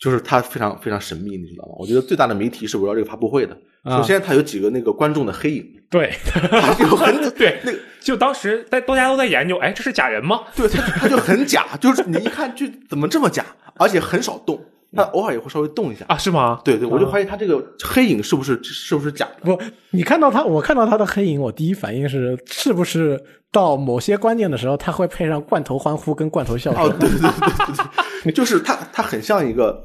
就是它非常非常神秘，你知道吗？我觉得最大的谜题是围绕这个发布会的。啊首先，它有几个那个观众的黑影，对 它有很 对那个，就当时大大家都在研究，哎，这是假人吗？对它它就很假，就是你一看就怎么这么假，而且很少动，它偶尔也会稍微动一下。啊，是吗？对对，我就怀疑它这个黑影是不是是不是假的？不，你看到他，我看到他的黑影，我第一反应是，是不是到某些关键的时候，他会配上罐头欢呼跟罐头笑声？哦，对对对对对对，就是它它很像一个。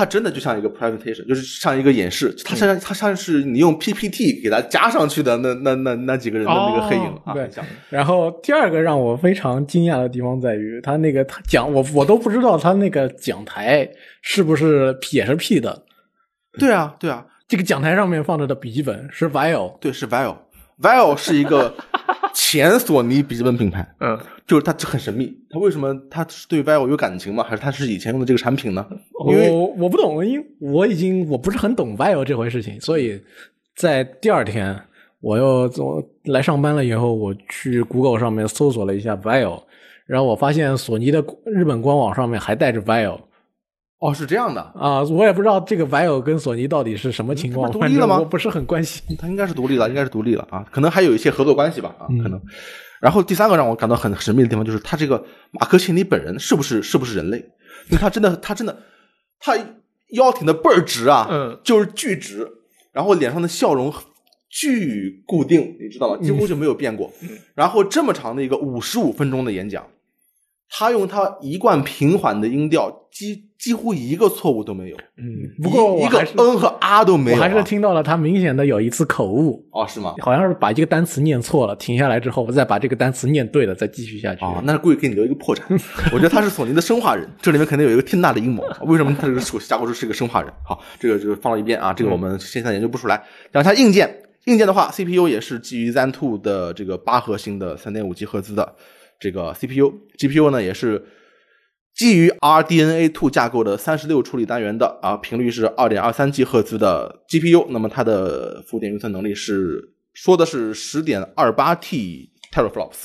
它真的就像一个 presentation，就是像一个演示，它像它像是你用 PPT 给它加上去的那那那那几个人的那个黑影、哦啊，对。然后第二个让我非常惊讶的地方在于，他那个他讲我我都不知道他那个讲台是不是也是 P 的，对啊，对啊，这个讲台上面放着的笔记本是 Vial，对，是。Vial 是一个前索尼笔记本品牌，嗯，就是它很神秘。它为什么它是对 vivo 有感情吗？还是它是以前用的这个产品呢？因为我我不懂，因为我已经我不是很懂 vivo 这回事情，所以在第二天我又我来上班了以后，我去 Google 上面搜索了一下 vivo，然后我发现索尼的日本官网上面还带着 vivo。哦是这样的，啊，我也不知道这个 vivo 跟索尼到底是什么情况，独立了吗我不是很关心。它应该是独立了，应该是独立了啊，可能还有一些合作关系吧啊，嗯可能。然后第三个让我感到很神秘的地方就是他这个马克沁尼本人是不是是不是人类？因为他真的他真的他腰挺的倍儿直啊，嗯，就是巨直，然后脸上的笑容巨固定，你知道吗？几乎就没有变过。嗯然后这么长的一个五十五分钟的演讲，他用他一贯平缓的音调，几几乎一个错误都没有。嗯，不过一一个我还是嗯和啊都没有、啊，我还是听到了他明显的有一次口误，哦，是吗？好像是把一个单词念错了，停下来之后再把这个单词念对了，再继续下去。啊，那是故意给你留一个破绽。我觉得他是索尼的生化人，这里面肯定有一个天大的阴谋。为什么他这个手架构师是一个生化人？好，这个就放到一边啊，这个我们现在研究不出来。然后它硬件，硬件的话，CPU 也是基于 Zen 2的这个八核心的三点五 G 赫兹的这个 CPU，GPU 呢也是基于 RDNA Two 架构的三十六处理单元的啊，频率是二点二三 G 赫兹的 GPU，那么它的浮点运算能力是说的是十点二八 T teraflops。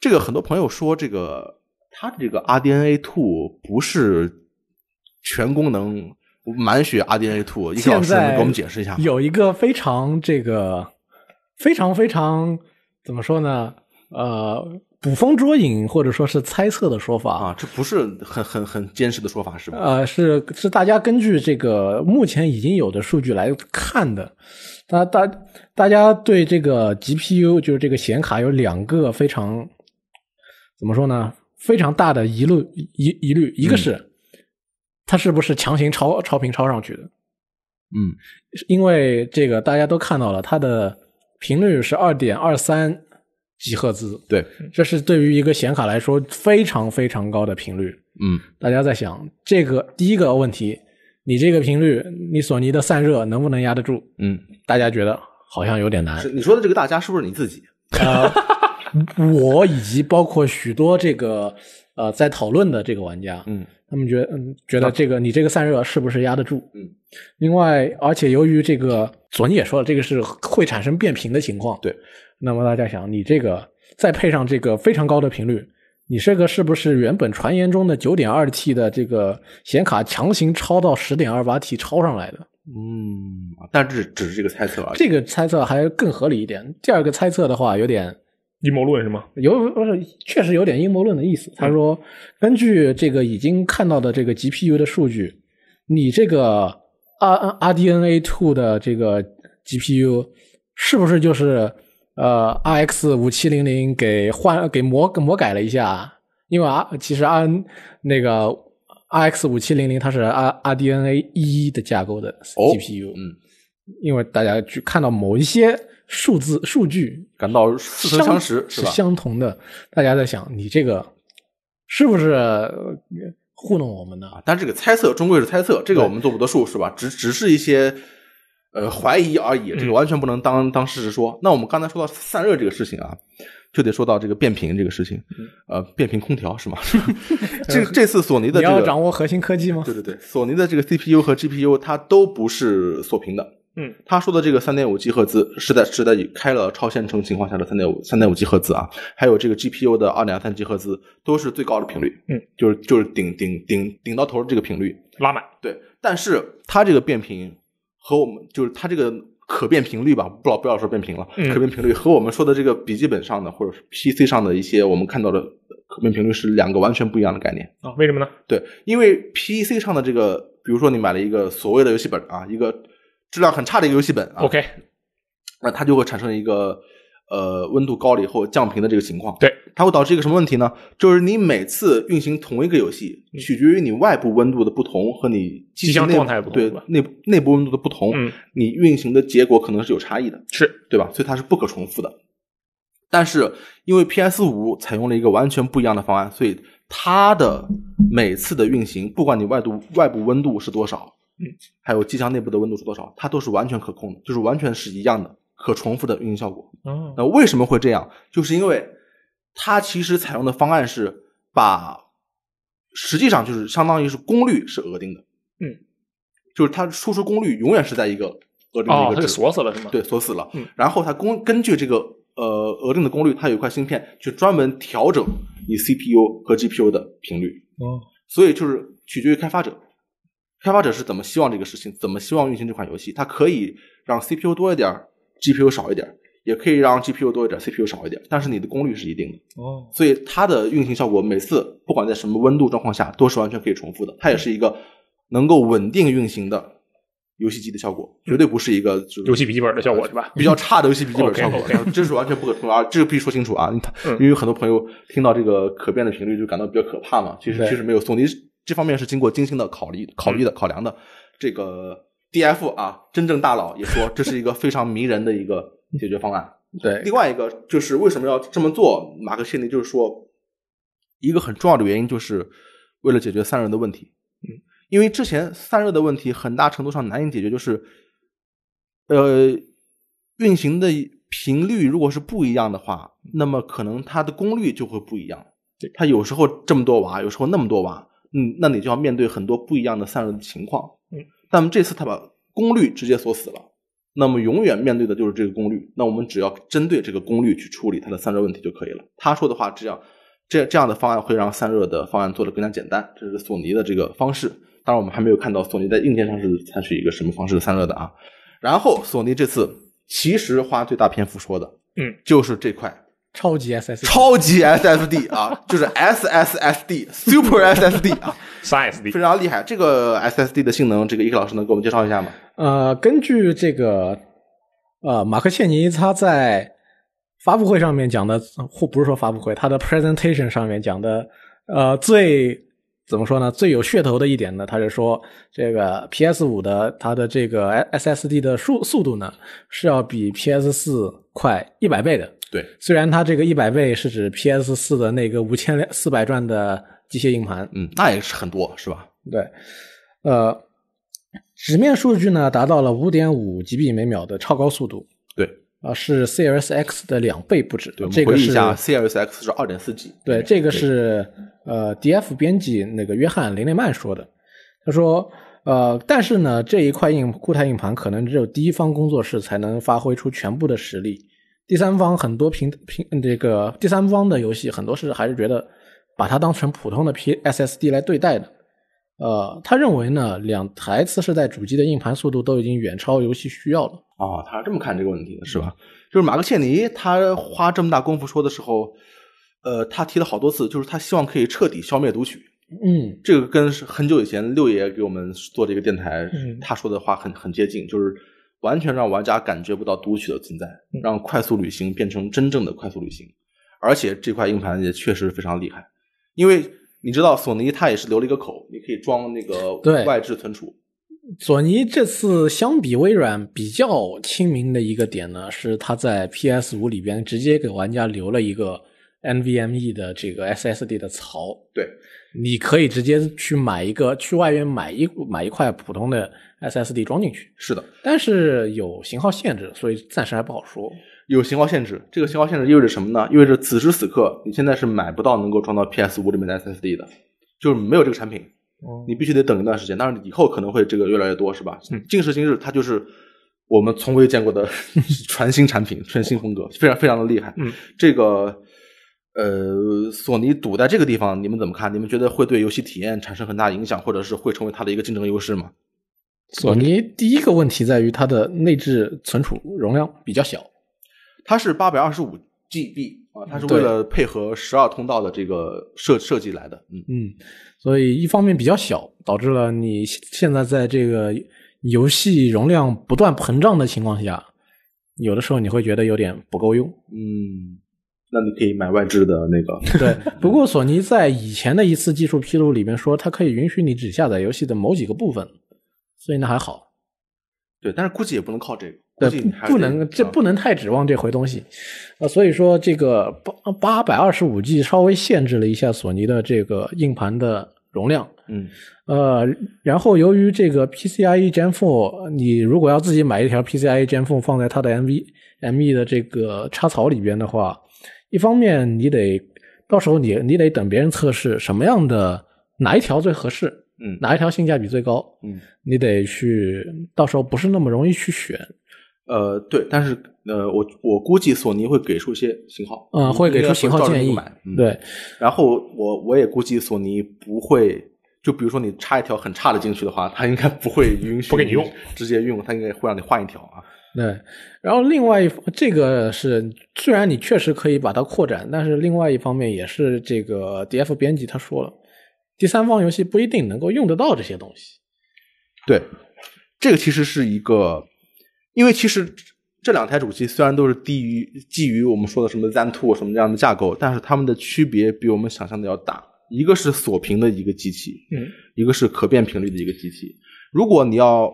这个很多朋友说，这个它的这个 RDNA two 不是全功能满血 RDNA two，一个老师能给我们解释一下吗？有一个非常这个非常非常怎么说呢？呃，捕风捉影或者说是猜测的说法啊，这不是很很很坚实的说法是吧？呃，是是大家根据这个目前已经有的数据来看的。大大大家对这个 GPU 就是这个显卡有两个非常怎么说呢？非常大的疑虑疑疑虑，一个是、它是不是强行超超频超上去的？嗯因为这个大家都看到了，它的频率是二点二三吉赫兹，对，这是对于一个显卡来说非常非常高的频率。嗯大家在想这个第一个问题，你这个频率，你索尼的散热能不能压得住？嗯，大家觉得好像有点难是。你说的这个大家是不是你自己？呃，我以及包括许多这个呃在讨论的这个玩家，嗯他们觉得嗯觉得这个你这个散热是不是压得住？嗯，另外，而且由于这个索尼也说了，这个是会产生变频的情况。对，那么大家想，你这个再配上这个非常高的频率，你这个是不是原本传言中的九点二 T 的这个显卡强行超到十点二八 T 超上来的？嗯，但这只是这个猜测啊。这个猜测还更合理一点。第二个猜测的话，有点阴谋论是吗？有不是确实有点阴谋论的意思。他说，根据这个已经看到的这个 GPU 的数据，你这个 R RDNA two 的这个 GPU 是不是就是呃 RX 五七零零给换给魔魔改了一下？因为啊其实 R 那个 RX 五七零零它是 R RDNA 一的架构的哦 GPU，、嗯，因为大家去看到某一些数字数据感到似曾相识是？相同的。大家在想，你这个是不是呃糊弄我们呢？啊，但这个猜测终归是猜测，这个我们做不得数是吧？只只是一些呃怀疑而已，这个完全不能当当事实说。那我们刚才说到散热这个事情啊，就得说到这个变频这个事情，呃，变频空调是吗？这这次索尼的你要这个掌握核心科技吗？对对对，索尼的这个 CPU 和 GPU 它都不是锁屏的，嗯，他说的这个三点五 G 赫兹是在是在开了超线程情况下的三点五三点五 G 赫兹啊，还有这个 GPU 的二点三 G 赫兹都是最高的频率，嗯，就是就是顶顶顶顶到头的这个频率，拉满，对，但是它这个变频和我们就是它这个可变频率吧，不老不要说变频了，嗯可变频率和我们说的这个笔记本上的或者是 PC 上的一些我们看到的可变频率是两个完全不一样的概念。啊，为什么呢？对，因为 PC 上的这个，比如说你买了一个所谓的游戏本啊，一个质量很差的一个游戏本啊 OK，那它就会产生一个呃温度高了以后降频的这个情况。对，它会导致一个什么问题呢？就是你每次运行同一个游戏，取决于你外部温度的不同和你机机箱内状态不同对吧内部内部温度的不同，嗯，你运行的结果可能是有差异的，是对吧？所以它是不可重复的。但是因为 PS 五采用了一个完全不一样的方案，所以它的每次的运行，不管你外度外部温度是多少，嗯，还有机箱内部的温度是多少，它都是完全可控的，就是完全是一样的可重复的运行效果。嗯，那为什么会这样？就是因为它其实采用的方案是把，实际上就是相当于是功率是额定的，嗯，就是它输出功率永远是在一个额定的一个值，锁死了是吗？对，锁死了。嗯然后它功根据这个呃额定的功率，它有一块芯片去专门调整你 CPU 和 GPU 的频率，哦，所以就是取决于开发者，开发者是怎么希望这个事情，怎么希望运行这款游戏，它可以让 CPU 多一点儿，GPU 少一点，也可以让 GPU 多一点，CPU 少一点，但是你的功率是一定的，哦，所以它的运行效果每次不管在什么温度状况下都是完全可以重复的，它也是一个能够稳定运行的游戏机的效果，绝对不是一个就游戏笔记本的效果是吧？比较差的游戏笔记本效果这是完全不可重复啊！这个必须说清楚啊！因为很多朋友听到这个可变的频率就感到比较可怕嘛，其实其实没有，索尼这方面是经过精心的考虑、考虑的、考量的。这个 DF 啊，真正大佬也说这是一个非常迷人的一个解决方案。对另外一个就是为什么要这么做？马克谢尼就是说，一个很重要的原因就是为了解决散热的问题。嗯，因为之前散热的问题很大程度上难以解决，就是呃，运行的频率如果是不一样的话，那么可能它的功率就会不一样。对，它有时候这么多瓦，有时候那么多瓦，嗯，那你就要面对很多不一样的散热的情况。嗯，那么这次他把功率直接锁死了。那么永远面对的就是这个功率，那我们只要针对这个功率去处理它的散热问题就可以了。他说的话，这样这这样的方案会让散热的方案做得更加简单，这是索尼的这个方式。当然，我们还没有看到索尼在硬件上是采取一个什么方式的散热的啊。然后，索尼这次其实花最大篇幅说的，嗯，就是这块超级 SSD，超级 SSD 啊，就是 SSSD Super SSD 啊，，SSD 非常厉害。这个 SSD 的性能，这个伊克老师能给我们介绍一下吗？呃，根据这个呃马克切尼他在发布会上面讲的，或不是说发布会，他的 presentation 上面讲的，呃，最怎么说呢？最有噱头的一点呢，他是说这个 PS 五的它的这个 SSD 的速速度呢是要比 PS 四快一百倍的。对，虽然它这个一百倍是指 PS 四的那个五千四百转的机械硬盘，嗯，那也是很多，是吧？对，呃，纸面数据呢达到了五点五 GB 每秒的超高速度，对，啊、是 Series X 的两倍不止。对，这个是回忆一下，Series X 是二点四 G，对，这个是呃 DF 编辑那个约翰林内曼说的。他说，呃，但是呢，这一块硬固态硬盘可能只有第一方工作室才能发挥出全部的实力，第三方很多平平这个第三方的游戏很多是还是觉得把它当成普通的 P SSD 来对待的。呃，他认为呢，两台次世代主机的硬盘速度都已经远超游戏需要了。哦，他是这么看这个问题的，是吧？就是马克切尼他花这么大功夫说的时候，呃，他提了好多次，就是他希望可以彻底消灭读取。嗯，这个跟很久以前六爷给我们做这个电台，嗯他说的话很很接近，就是完全让玩家感觉不到读取的存在，让快速旅行变成真正的快速旅行。而且这块硬盘也确实非常厉害，因为你知道索尼它也是留了一个口，你可以装那个对外置存储。索尼这次相比微软比较亲民的一个点呢，是它在 PS 五里边直接给玩家留了一个 NVMe 的这个 SSD 的槽，对，你可以直接去买一个，去外面买一买一块普通的 SSD 装进去，是的，但是有型号限制，所以暂时还不好说。有型号限制。这个型号限制意味着什么呢？意味着此时此刻你现在是买不到能够装到 PS 五里面的 SSD 的，就是没有这个产品。你必须得等一段时间，当然以后可能会这个越来越多，是吧？嗯近时今日，它就是我们从未见过的 全新产品、全新风格，非常非常的厉害。嗯，这个呃，索尼堵在这个地方，你们怎么看？你们觉得会对游戏体验产生很大影响，或者是会成为它的一个竞争优势吗？索尼第一个问题在于它的内置存储容量比较小，它是八百二十五 GB 啊，它是为了配合十二通道的这个设设计来的。嗯，嗯，所以一方面比较小，导致了你现在在这个游戏容量不断膨胀的情况下，有的时候你会觉得有点不够用。嗯，那你可以买外置的那个。对，不过索尼在以前的一次技术披露里面说，它可以允许你只下载游戏的某几个部分，所以那还好。对，但是估计也不能靠这个，对估计，还不能这啊不能太指望这回东西，呃，所以说这个八八百二十五 G 稍微限制了一下索尼的这个硬盘的容量，嗯呃，然后由于这个 PCIe Gen 4，你如果要自己买一条 PCIe Gen 4放在它的 MV ME 的这个插槽里边的话，一方面你得到时候你你得等别人测试什么样的哪一条最合适，嗯。哪一条性价比最高，嗯。你得去到时候不是那么容易去选，呃对，但是呃我我估计索尼会给出一些型号，嗯，会给出型号建议对，然后我我也估计索尼不会，就比如说你插一条很差的进去的话，它应该不会允许不给你用，直接用，它应该会让你换一条啊。对，然后另外一这个是虽然你确实可以把它扩展，但是另外一方面也是这个 DF 编辑他说了，第三方游戏不一定能够用得到这些东西。对，这个其实是一个，因为其实这两台主机虽然都是低于基于我们说的什么 Zen Two 什么这样的架构，但是它们的区别比我们想象的要大。一个是锁屏的一个机器，嗯，一个是可变频率的一个机器。如果你要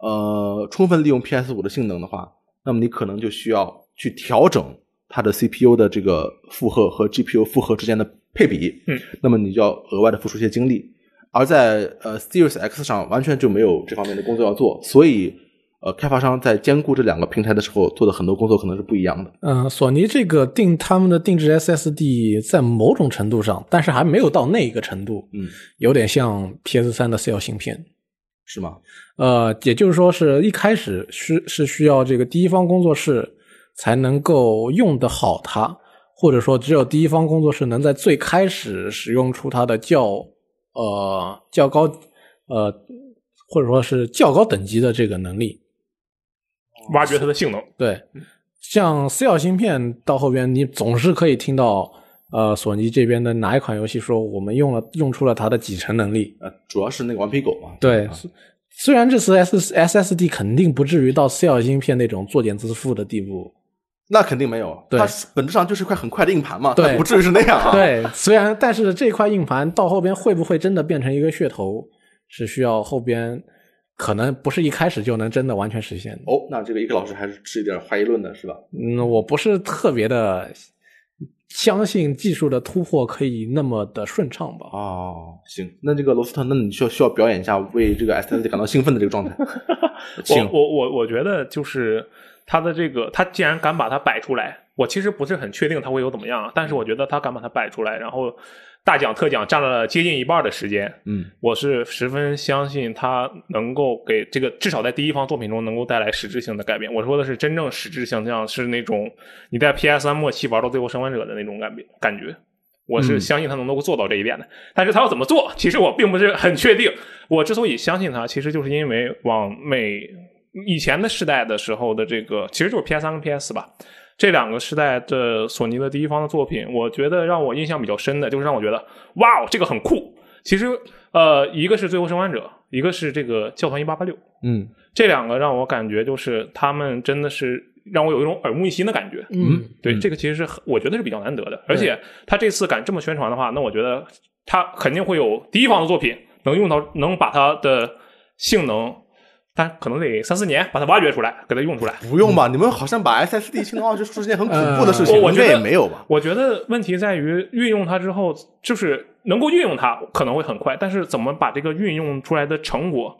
呃充分利用 PS 五的性能的话，那么你可能就需要去调整它的 CPU 的这个负荷和 GPU 负荷之间的配比，嗯，那么你就要额外的付出一些精力。而在呃 Series X 上完全就没有这方面的工作要做，所以呃开发商在兼顾这两个平台的时候做的很多工作可能是不一样的。嗯、索尼这个定他们的定制 SSD 在某种程度上，但是还没有到那一个程度，嗯，有点像 PS 三的 Cell 芯片。是吗？呃，也就是说是一开始需是需要这个第一方工作室才能够用得好它，或者说只有第一方工作室能在最开始使用出它的较呃较高呃或者说是较高等级的这个能力。挖掘它的性能。对，像 Cell 芯片到后边，你总是可以听到呃索尼这边的哪一款游戏说我们用了用出了它的几成能力。呃，主要是那个顽皮狗嘛。对啊，虽然这次 S SSD 肯定不至于到 Cell 芯片那种作茧自缚的地步，那肯定没有，对它本质上就是一块很快的硬盘嘛，对不至于是那样啊。，对，虽然但是这块硬盘到后边会不会真的变成一个噱头，是需要后边可能不是一开始就能真的完全实现的。哦，那这个一个老师还是持一点怀疑论的是吧？嗯，我不是特别的相信技术的突破可以那么的顺畅吧。哦，行，那这个罗斯特，那你需要需要表演一下为这个 SSD 感到兴奋的这个状态。请我我我我觉得就是他的这个，他既然敢把它摆出来，我其实不是很确定他会有怎么样，但是我觉得他敢把它摆出来，然后大奖特奖占了接近一半的时间，嗯，我是十分相信他能够给这个至少在第一方作品中能够带来实质性的改变。我说的是真正实质性，像是那种你在 PS 三末期玩到《最后生还者》的那种感感觉。我是相信他能够做到这一点的，但是他要怎么做，其实我并不是很确定。我之所以相信他，其实就是因为往每以前的世代的时候的这个，其实就是 PS 三跟 PS 吧，这两个时代的索尼的第一方的作品，我觉得让我印象比较深的，就是让我觉得哇哦，这个很酷。其实呃，一个是《最后生还者》，一个是这个《教团一八八六》，嗯这两个让我感觉就是他们真的是让我有一种耳目一新的感觉。嗯，对，嗯这个其实是我觉得是比较难得的，而且他这次敢这么宣传的话，那我觉得他肯定会有第一方的作品能用到，能把它的性能，但可能得三四年把它挖掘出来，给它用出来。不用吧？你们好像把 SSD 性能二就说是件很恐怖的事情，应该呃我我觉得也没有吧？我觉得问题在于运用它之后，就是能够运用它可能会很快，但是怎么把这个运用出来的成果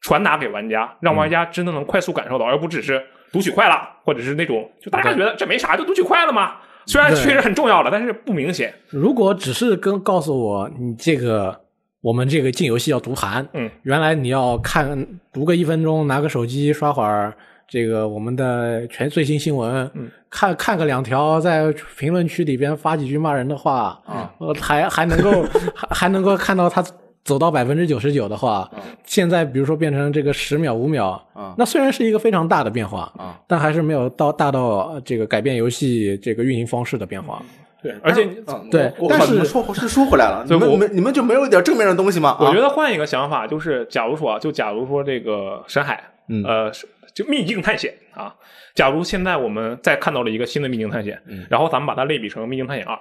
传达给玩家，让玩家真的能快速感受到，而不只是读取快了，或者是那种就大家觉得这没啥，就读取快了嘛。虽然确实很重要了，但是不明显。如果只是跟告诉我你这个我们这个进游戏要读盘，嗯，原来你要看读个一分钟，拿个手机刷会儿这个我们的全最新新闻，嗯。看看个两条，在评论区里边发几句骂人的话，啊，呃，还还能够 还还能够看到他走到百分之九十九的话，现在比如说变成这个十秒五秒，啊。那虽然是一个非常大的变化，啊，但还是没有到大到呃这个改变游戏这个运营方式的变化。对，而且嗯对但是你说是说回来了，我们你们你们就没有一点正面的东西吗？我觉得得换一个想法，就是假如说啊，就假如说这个深海，嗯呃，就秘境探险啊，假如现在我们再看到了一个新的秘境探险，嗯然后咱们把它类比成秘境探险二。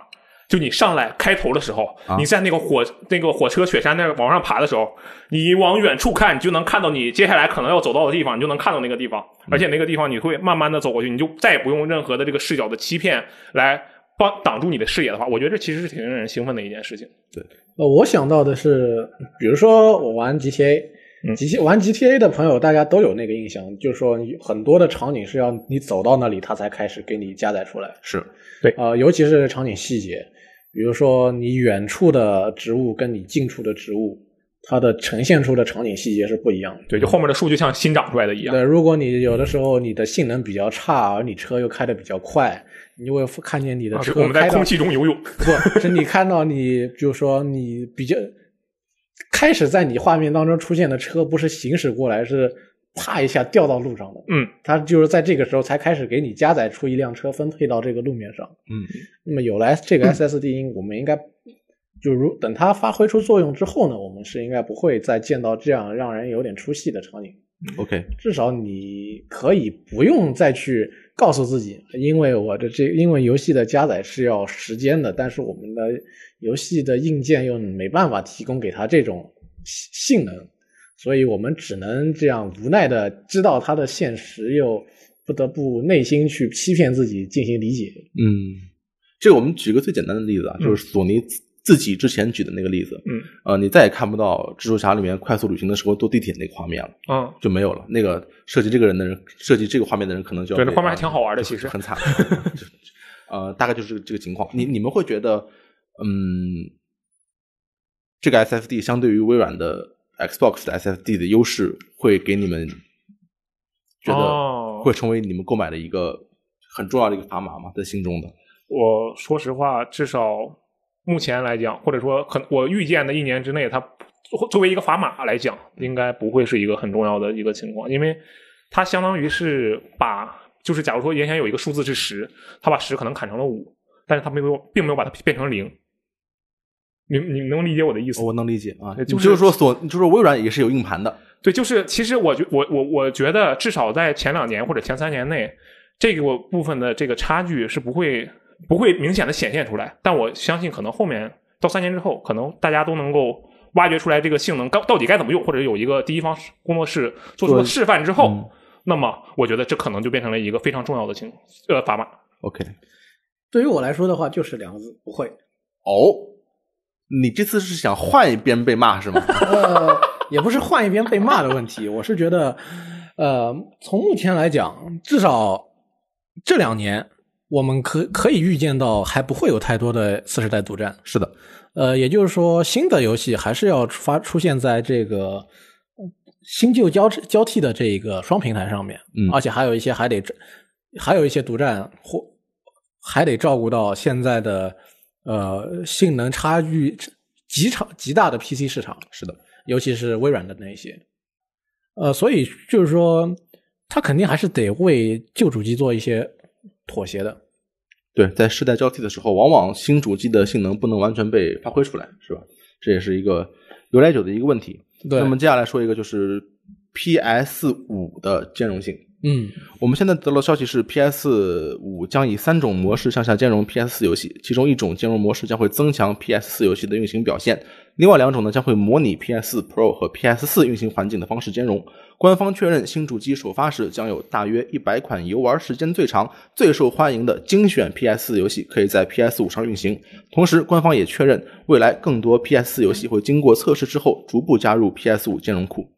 就你上来开头的时候，啊你在那个火那个火车雪山那儿往上爬的时候，你往远处看，你就能看到你接下来可能要走到的地方，你就能看到那个地方，嗯而且那个地方你会慢慢的走过去，你就再也不用任何的这个视角的欺骗来帮挡住你的视野的话，我觉得这其实是挺令人兴奋的一件事情。对呃，我想到的是，比如说我玩 GTA，嗯 G T 玩 GTA 的朋友，大家都有那个印象，就是说很多的场景是要你走到那里，它才开始给你加载出来。是对呃，尤其是场景细节，比如说你远处的植物跟你近处的植物，它的呈现出的场景细节是不一样的。对，就后面的树就像新长出来的一样。对，如果你有的时候你的性能比较差，而你车又开的比较快，你就会看见你的啊车我们在空气中游泳。不是你看到你，就是说你比较开始在你画面当中出现的车，不是行驶过来，是啪一下掉到路上的。嗯，它就是在这个时候才开始给你加载出一辆车分配到这个路面上。嗯，那么有了这个 SSD，、我们应该就如等它发挥出作用之后呢，我们是应该不会再见到这样让人有点出戏的场景。OK，至少你可以不用再去告诉自己，因为我的这因为游戏的加载是要时间的，但是我们的游戏的硬件又没办法提供给它这种性性能，所以我们只能这样无奈的知道它的现实，又不得不内心去欺骗自己进行理解。嗯，这我们举个最简单的例子啊，就是索尼自自己之前举的那个例子，嗯，呃，你再也看不到蜘蛛侠里面快速旅行的时候坐地铁那个画面了，嗯，就没有了。那个设计这个人的人，设计这个画面的人，可能就要对，那画面还挺好玩的，其实。很惨。就呃，大概就是这个情况。你你们会觉得，嗯，这个 SSD 相对于微软的 Xbox 的 SSD 的优势，会给你们觉哦得会成为你们购买的一个很重要的一个砝码吗？在心中的？我说实话，至少目前来讲，或者说可我预见的一年之内，它作作为一个砝码来讲，应该不会是一个很重要的一个情况，因为它相当于是把，就是假如说原先有一个数字是十，它把十可能砍成了五，但是它没有，并没有把它变成零。你你能理解我的意思吗？我能理解啊，对就就是是说所，就是微软也是有硬盘的，对，就是其实我觉我我我觉得至少在前两年或者前三年内，这个部分的这个差距是不会不会明显的显现出来。但我相信，可能后面到三年之后，可能大家都能够挖掘出来这个性能到到底该怎么用，或者有一个第一方工作室做出了示范之后，嗯那么我觉得这可能就变成了一个非常重要的情呃砝码。OK，对于我来说的话，就是两个字：不会。哦，你这次是想换一边被骂是吗？呃，也不是换一边被骂的问题，我是觉得，呃，从目前来讲，至少这两年，我们可可以预见到还不会有太多的次世代独占。是的，呃，也就是说，新的游戏还是要发出现在这个呃新旧交交替的这一个双平台上面，嗯。而且还有一些还得还有一些独占或还得照顾到现在的呃性能差距极长极大的 PC 市场，是的，尤其是微软的那一些，呃，所以就是说，它肯定还是得为旧主机做一些妥协的。对，在世代交替的时候，往往新主机的性能不能完全被发挥出来，是吧？这也是一个由来久的一个问题。对那么接下来说一个就是 PS 五的兼容性。嗯我们现在得到消息是，PS 五将以三种模式向下兼容 PS 四游戏，其中一种兼容模式将会增强 PS 四游戏的运行表现，另外两种呢将会模拟 PS 4 Pro 和 PS 四运行环境的方式兼容。官方确认，新主机首发时将有大约一百款游玩时间最长、最受欢迎的精选 PS 4游戏可以在 PS 五上运行。同时，官方也确认，未来更多 PS 4游戏会经过测试之后逐步加入 PS 五兼容库。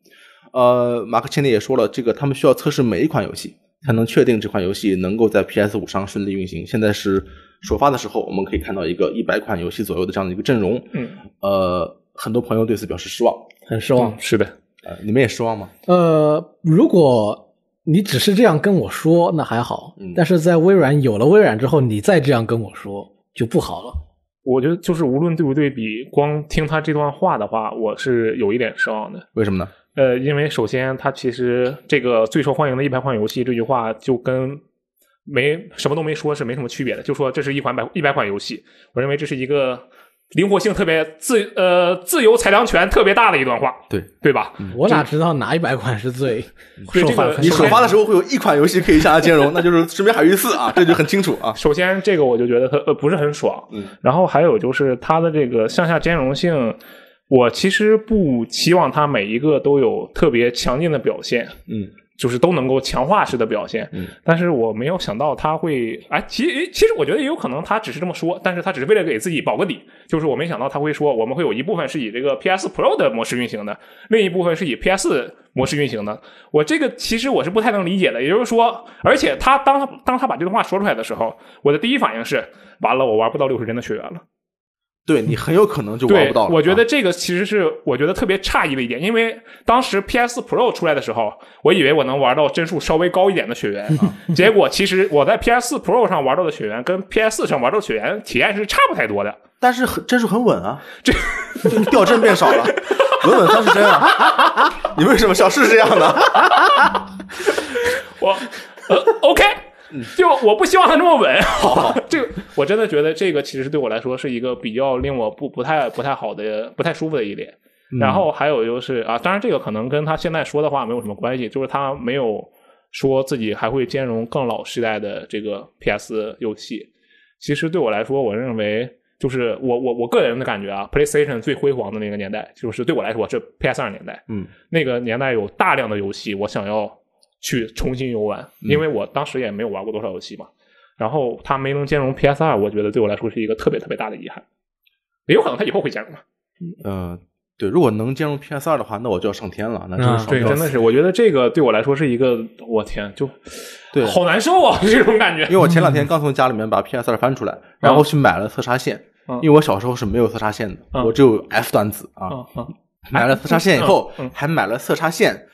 呃，马克千里也说了，这个他们需要测试每一款游戏，才能确定这款游戏能够在 PS 五上顺利运行。现在是首发的时候，我们可以看到一个一百款游戏左右的这样的一个阵容。嗯，呃，很多朋友对此表示失望。很失望。是的，呃，你们也失望吗？呃，如果你只是这样跟我说，那还好。嗯但是在微软有了微软之后，你再这样跟我说就不好了。我觉得就是无论对不对比，光听他这段话的话，我是有一点失望的。为什么呢？呃，因为首先，它其实这个最受欢迎的一百款游戏这句话就跟没什么都没说是没什么区别的，就说这是一款百一百款游戏。我认为这是一个灵活性特别自呃自由裁量权特别大的一段话，对对吧？我哪知道哪一百款是最受欢迎？你首发的时候会有一款游戏可以向它兼容，那就是《神秘海域四》啊，这就很清楚啊。首先，这个我就觉得它呃不是很爽，嗯，然后还有就是它的这个向下兼容性，我其实不期望他每一个都有特别强劲的表现，嗯，就是都能够强化式的表现，嗯，但是我没有想到他会，哎，其实其实我觉得也有可能他只是这么说，但是他只是为了给自己保个底，就是我没想到他会说我们会有一部分是以这个 PS Pro 的模式运行的，另一部分是以 PS 模式运行的，我这个其实我是不太能理解的，也就是说，而且他当他当他把这段话说出来的时候，我的第一反应是，完了，我玩不到六十帧的血缘了。对你很有可能就玩不到了。，我觉得啊这个其实是我觉得特别诧异的一点，因为当时 PS Pro 出来的时候，我以为我能玩到帧数稍微高一点的血缘，结果其实我在 PS Pro 上玩到的血缘跟 PS 上玩到的血缘体验是差不太多的。但是很帧数很稳啊，这掉帧变少了，稳稳三十帧啊。你为什么笑？是这样的。我呃 OK，就我不希望它那么稳。好，这个我真的觉得这个其实对我来说是一个比较令我不不太不太好的、不太舒服的一点。然后还有就是啊，当然这个可能跟他现在说的话没有什么关系，就是他没有说自己还会兼容更老时代的这个 PS 游戏。其实对我来说，我认为就是我我我个人的感觉啊，PlayStation 最辉煌的那个年代，就是对我来说是 PS 二年代。嗯，那个年代有大量的游戏，我想要去重新游玩，因为我当时也没有玩过多少游戏嘛。然后它没能兼容 PS 二，我觉得对我来说是一个特别特别大的遗憾。也有可能它以后会兼容嘛。呃，对，如果能兼容 PS 二的话，那我就要上天了，那真是啊对，爽真的是，我觉得这个对我来说是一个，我天，就对好难受啊，这种感觉因。为我前两天刚从家里面把 PS 二翻出来，然后去买了色差线，嗯因为我小时候是没有色差线的，嗯我只有 F 端子啊。嗯嗯，买了色差线以后，嗯嗯还买了色差线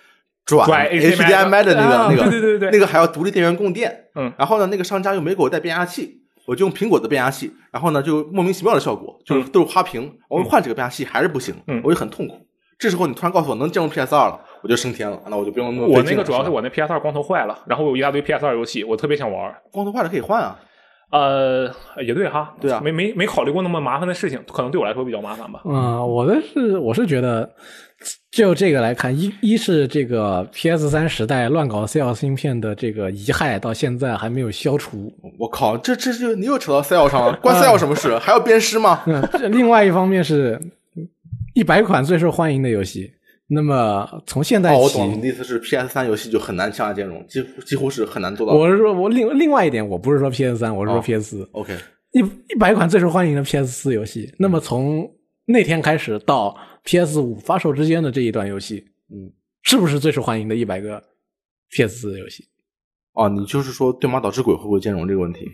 转转 HDMI 的那个、啊那个，对对对那个还要独立电源供电。嗯然后呢，那个商家又没给我带变压器，我就用苹果的变压器，然后呢，就莫名其妙的效果，就是都是花屏，我换这个变压器还是不行，嗯我就很痛苦。这时候你突然告诉我能兼容 PS 二了，我就升天了，那我就不用那么我那个主要是我那 PS 二光头坏了，然后我有一大堆 PS 二游戏，我特别想玩。光头坏了可以换啊。呃，也对哈，对啊没没没考虑过那么麻烦的事情，可能对我来说比较麻烦吧。嗯，我的是我是觉得，就这个来看，一一是这个 PS 三时代乱搞 CL 芯片的这个遗害到现在还没有消除。我靠，这这就你又扯到 Cell 上了，关 Cell 什么事？还要鞭尸吗？嗯，这另外一方面是一百款最受欢迎的游戏，那么从现在哦，我起，懂，你的意思是 PS 三游戏就很难向下兼容，几乎几乎是很难做到。我是说我另另外一点，我不是说 PS 三，我是说哦 PS 四、OK，一一百款最受欢迎的 PS 四游戏，那么从那天开始到 PS 五发售之间的这一段游戏，嗯，是不是最受欢迎的一百个 PS 四游戏？哦，你就是说对马岛之鬼会不会兼容这个问题？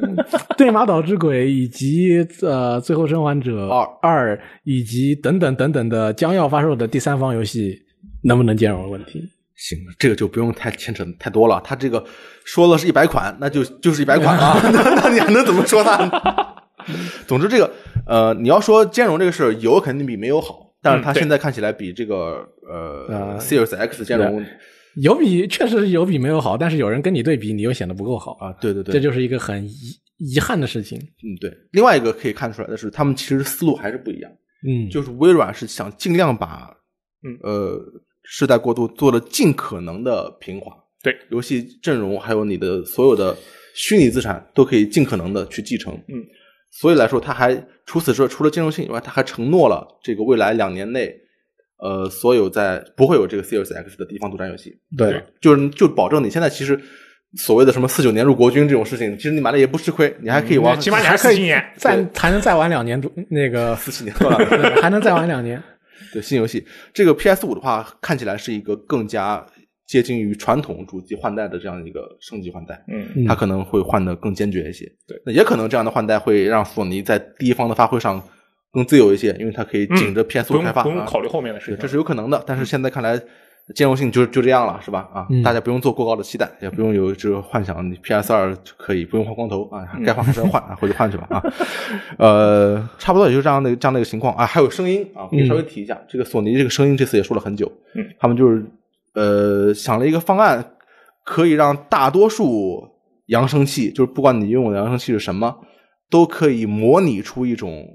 对马岛之鬼以及呃最后生还者二二以及等等等等的将要发售的第三方游戏能不能兼容的问题？行，这个就不用太牵扯太多了。他这个说了是一百款，那就就是一百款啊，那那你还能怎么说它呢？总之，这个呃，你要说兼容这个事儿，有肯定比没有好，但是它现在看起来比这个呃呃 Series X 兼容有比确实有比没有好，但是有人跟你对比，你又显得不够好，啊，对对对，这就是一个很遗遗憾的事情。嗯对。另外一个可以看出来的是，他们其实思路还是不一样。嗯，就是微软是想尽量把，嗯呃，世代过渡做的尽可能的平滑，对，游戏阵容还有你的所有的虚拟资产都可以尽可能的去继承，嗯，所以来说，他还除此之外，除了兼容性以外，他还承诺了这个未来两年内，呃，所有在不会有这个 Series X 的地方独占游戏，对，就是就保证你现在其实。所谓的什么四九年入国军这种事情，其实你买了也不吃亏，你还可以玩，嗯起码你还还可以。再还能再玩两年，那个 四七年。对还能再玩两年。对新游戏，这个 PS 五的话，看起来是一个更加接近于传统主机换代的这样一个升级换代，嗯，嗯它可能会换得更坚决一些。对，那也可能这样的换代会让索尼在第一方的发挥上更自由一些，因为它可以紧着 PS 五开发啊。不用考虑后面的事对，情。这是有可能的。但是现在看来，兼容性就就这样了，是吧？啊，嗯大家不用做过高的期待，也不用有这个幻想，你 PS 二可以不用换光头啊，该换还是要换啊，回去换去吧啊。呃，差不多也就是这样的这样的一个情况啊。还有声音啊，可以稍微提一下，这个索尼这个声音这次也说了很久，嗯，他们就是呃想了一个方案，可以让大多数扬声器，就是不管你用的扬声器是什么，都可以模拟出一种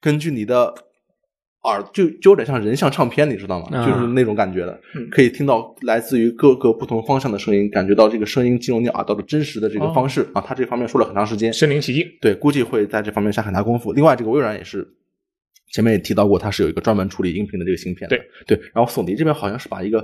根据你的耳就就有点像人像唱片，你知道吗？啊就是那种感觉的，嗯可以听到来自于各个不同方向的声音，感觉到这个声音进入你耳朵的真实的这个哦方式、啊。他这方面说了很长时间，身临其境。对，估计会在这方面下很大功夫。另外，这个微软也是前面也提到过，它是有一个专门处理音频的这个芯片的。对对，然后索尼这边好像是把一个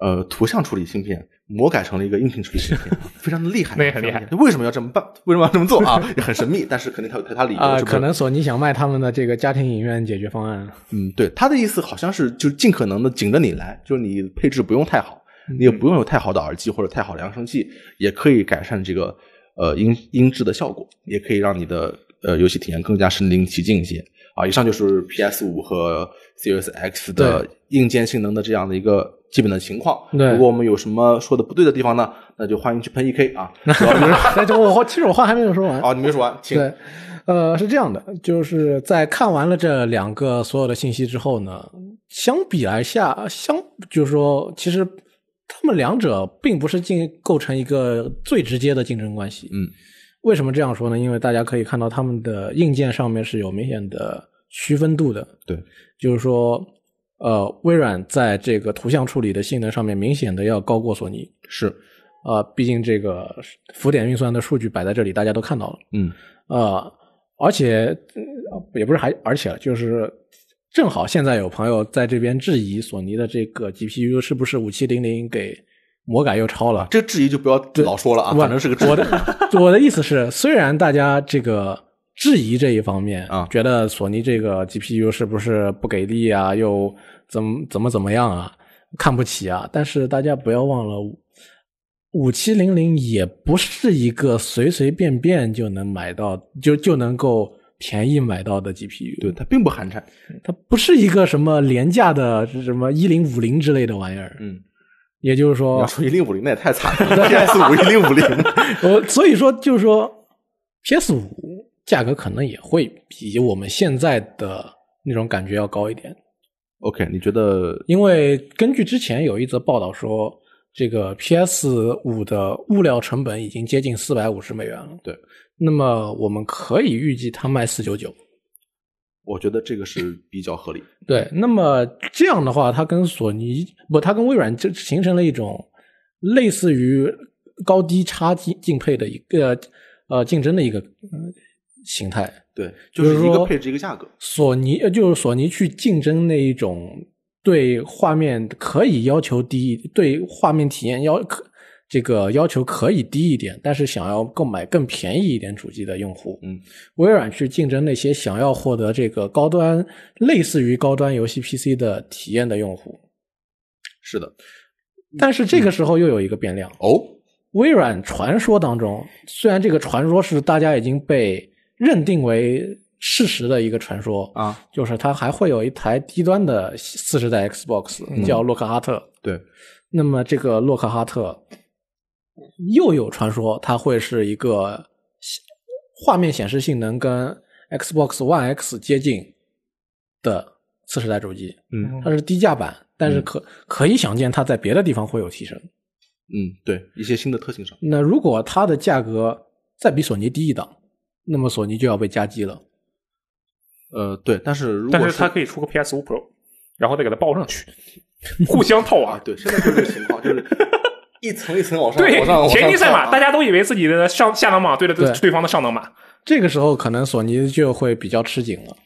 呃图像处理芯片魔改成了一个音频处理芯片，啊非常的厉害，那也很厉害为什么要这么办？为什么要这么做啊？也很神秘，但是肯定它有它理由。啊、可能索尼想卖他们的这个家庭影院解决方案。嗯，对，他的意思好像是就尽可能的紧着你来，就是你配置不用太好，你也不用有太好的耳机或者太好的扬声器，也可以改善这个呃音音质的效果，也可以让你的呃游戏体验更加身临其境一些啊。以上就是 PS 五和 Series X 的硬件性能的这样的一个基本的情况。对如果我们有什么说的不对的地方呢，那就欢迎去喷 EK 啊。主要就我其实我话还没有说完。哦，你没说完，请对，呃，是这样的，就是在看完了这两个所有的信息之后呢，相比来下，相就是说，其实他们两者并不是竞构成一个最直接的竞争关系。嗯，为什么这样说呢？因为大家可以看到他们的硬件上面是有明显的区分度的。对，就是说，呃，微软在这个图像处理的性能上面明显的要高过索尼。是，呃，毕竟这个浮点运算的数据摆在这里，大家都看到了。嗯呃，而且呃也不是还而且，就是正好现在有朋友在这边质疑索尼的这个 GPU 是不是五七零零给魔改又超了。这质疑就不要老说了啊，我反正是个质疑。我的我的意思是，虽然大家这个质疑这一方面啊觉得索尼这个 GPU 是不是不给力啊，又怎么怎么怎么样啊，看不起啊，但是大家不要忘了。五七零零也不是一个随随便便就能买到，就就能够便宜买到的 GPU。对，它并不寒碜。它不是一个什么廉价的什么一零五零之类的玩意儿。嗯，也就是说一零五零那也太惨了，PS 五一零五零。我所以说就是说，PS 五价格可能也会比我们现在的那种感觉要高一点，OK，你觉得因为根据之前有一则报道说，这个 PS 五的物料成本已经接近四百五十美元了。对，那么我们可以预计它卖四九九。我觉得这个是比较合理。对，那么这样的话，它跟索尼不，它跟微软就形成了一种类似于高低差竞竞配的一个呃竞争的一个、呃形态。对，就是说一个配置一个价格。索尼呃就是索尼去竞争那一种对画面可以要求低，对画面体验要可这个要求可以低一点，但是想要购买更便宜一点主机的用户，嗯，微软去竞争那些想要获得这个高端类似于高端游戏 PC 的体验的用户。是的。但是这个时候又有一个变量，哦，微软传说当中，虽然这个传说是大家已经被认定为事实的一个传说啊，就是它还会有一台低端的四十代 Xbox 叫洛克哈特。对，那么这个洛克哈特又有传说，它会是一个画面显示性能跟 Xbox One X 接近的次世代主机。嗯它是低价版，但是可、可以想见它在别的地方会有提升。嗯，对，一些新的特性上。那如果它的价格再比索尼低一档，那么索尼就要被夹击了。呃，对，但是如但果是它可以出个 PS 五 Pro，然后再给它报上去，互相套啊，娃。对，现在就是这个情况，就是一层一层往上，对往上，往上田径赛马，啊大家都以为自己的上下等马对着对对方的上等马。这个时候可能索尼就会比较吃紧了。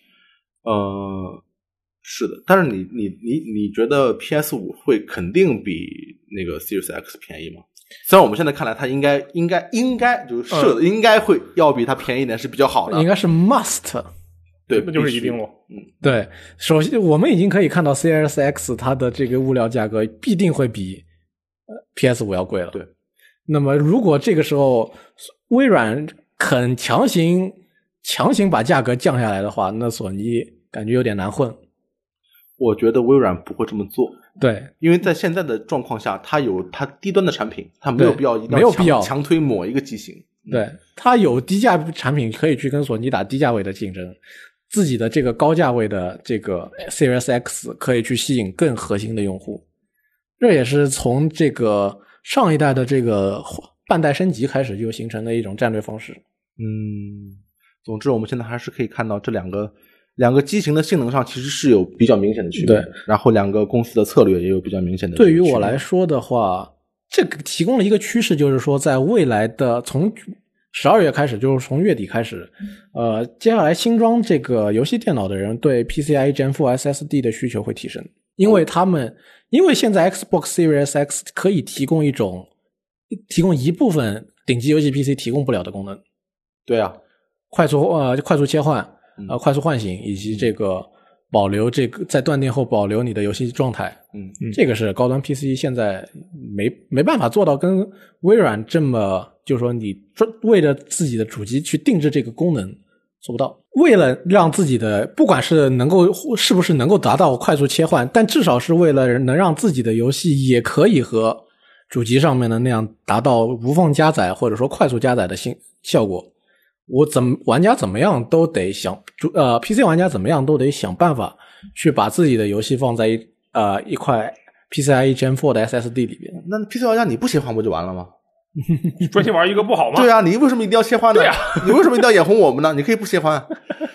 呃，是的，但是你你你你觉得 PS 五会肯定比那个 Series X 便宜吗？虽然我们现在看来，它应该应该应该就是设的、应该会要比它便宜一点是比较好的，应该是 must。对，那就是必须一定了。对，首先我们已经可以看到 Series X 它的这个物料价格必定会比呃 PS 五要贵了。对，那么如果这个时候微软肯强行强行把价格降下来的话，那索尼感觉有点难混。我觉得微软不会这么做，对，因为在现在的状况下，它有它低端的产品，它没有必要一定强没有必要强推某一个机型。对，它有低价产品可以去跟索尼打低价位的竞争，自己的这个高价位的这个 Series X 可以去吸引更核心的用户。这也是从这个上一代的这个半代升级开始就形成的一种战略方式。嗯，总之我们现在还是可以看到这两个两个机型的性能上其实是有比较明显的区别，对，然后两个公司的策略也有比较明显的区别。对于我来说的话，这个提供了一个趋势，就是说，在未来的从十二月开始，就是从月底开始，呃，接下来新装这个游戏电脑的人对 PCIe Gen 4 SSD 的需求会提升，因为他们因为现在 Xbox Series X 可以提供一种提供一部分顶级游戏 PC 提供不了的功能，对啊，快速呃快速切换嗯呃快速唤醒以及这个保留这个在断电后保留你的游戏状态，嗯这个是高端 PC 现在没没办法做到跟微软这么，就是说你专为了自己的主机去定制这个功能做不到。为了让自己的不管是能够是不是能够达到快速切换，但至少是为了能让自己的游戏也可以和主机上面的那样达到无缝加载或者说快速加载的新效果。我怎么玩家怎么样都得想主呃 PC 玩家怎么样都得想办法去把自己的游戏放在一呃一块 PCIe Gen 4的 SSD 里边。那 PC 玩家你不切换不就完了吗？专心玩一个不好吗？对啊，你为什么一定要切换呢？对啊你为什么一定要眼红我们呢？你可以不切换，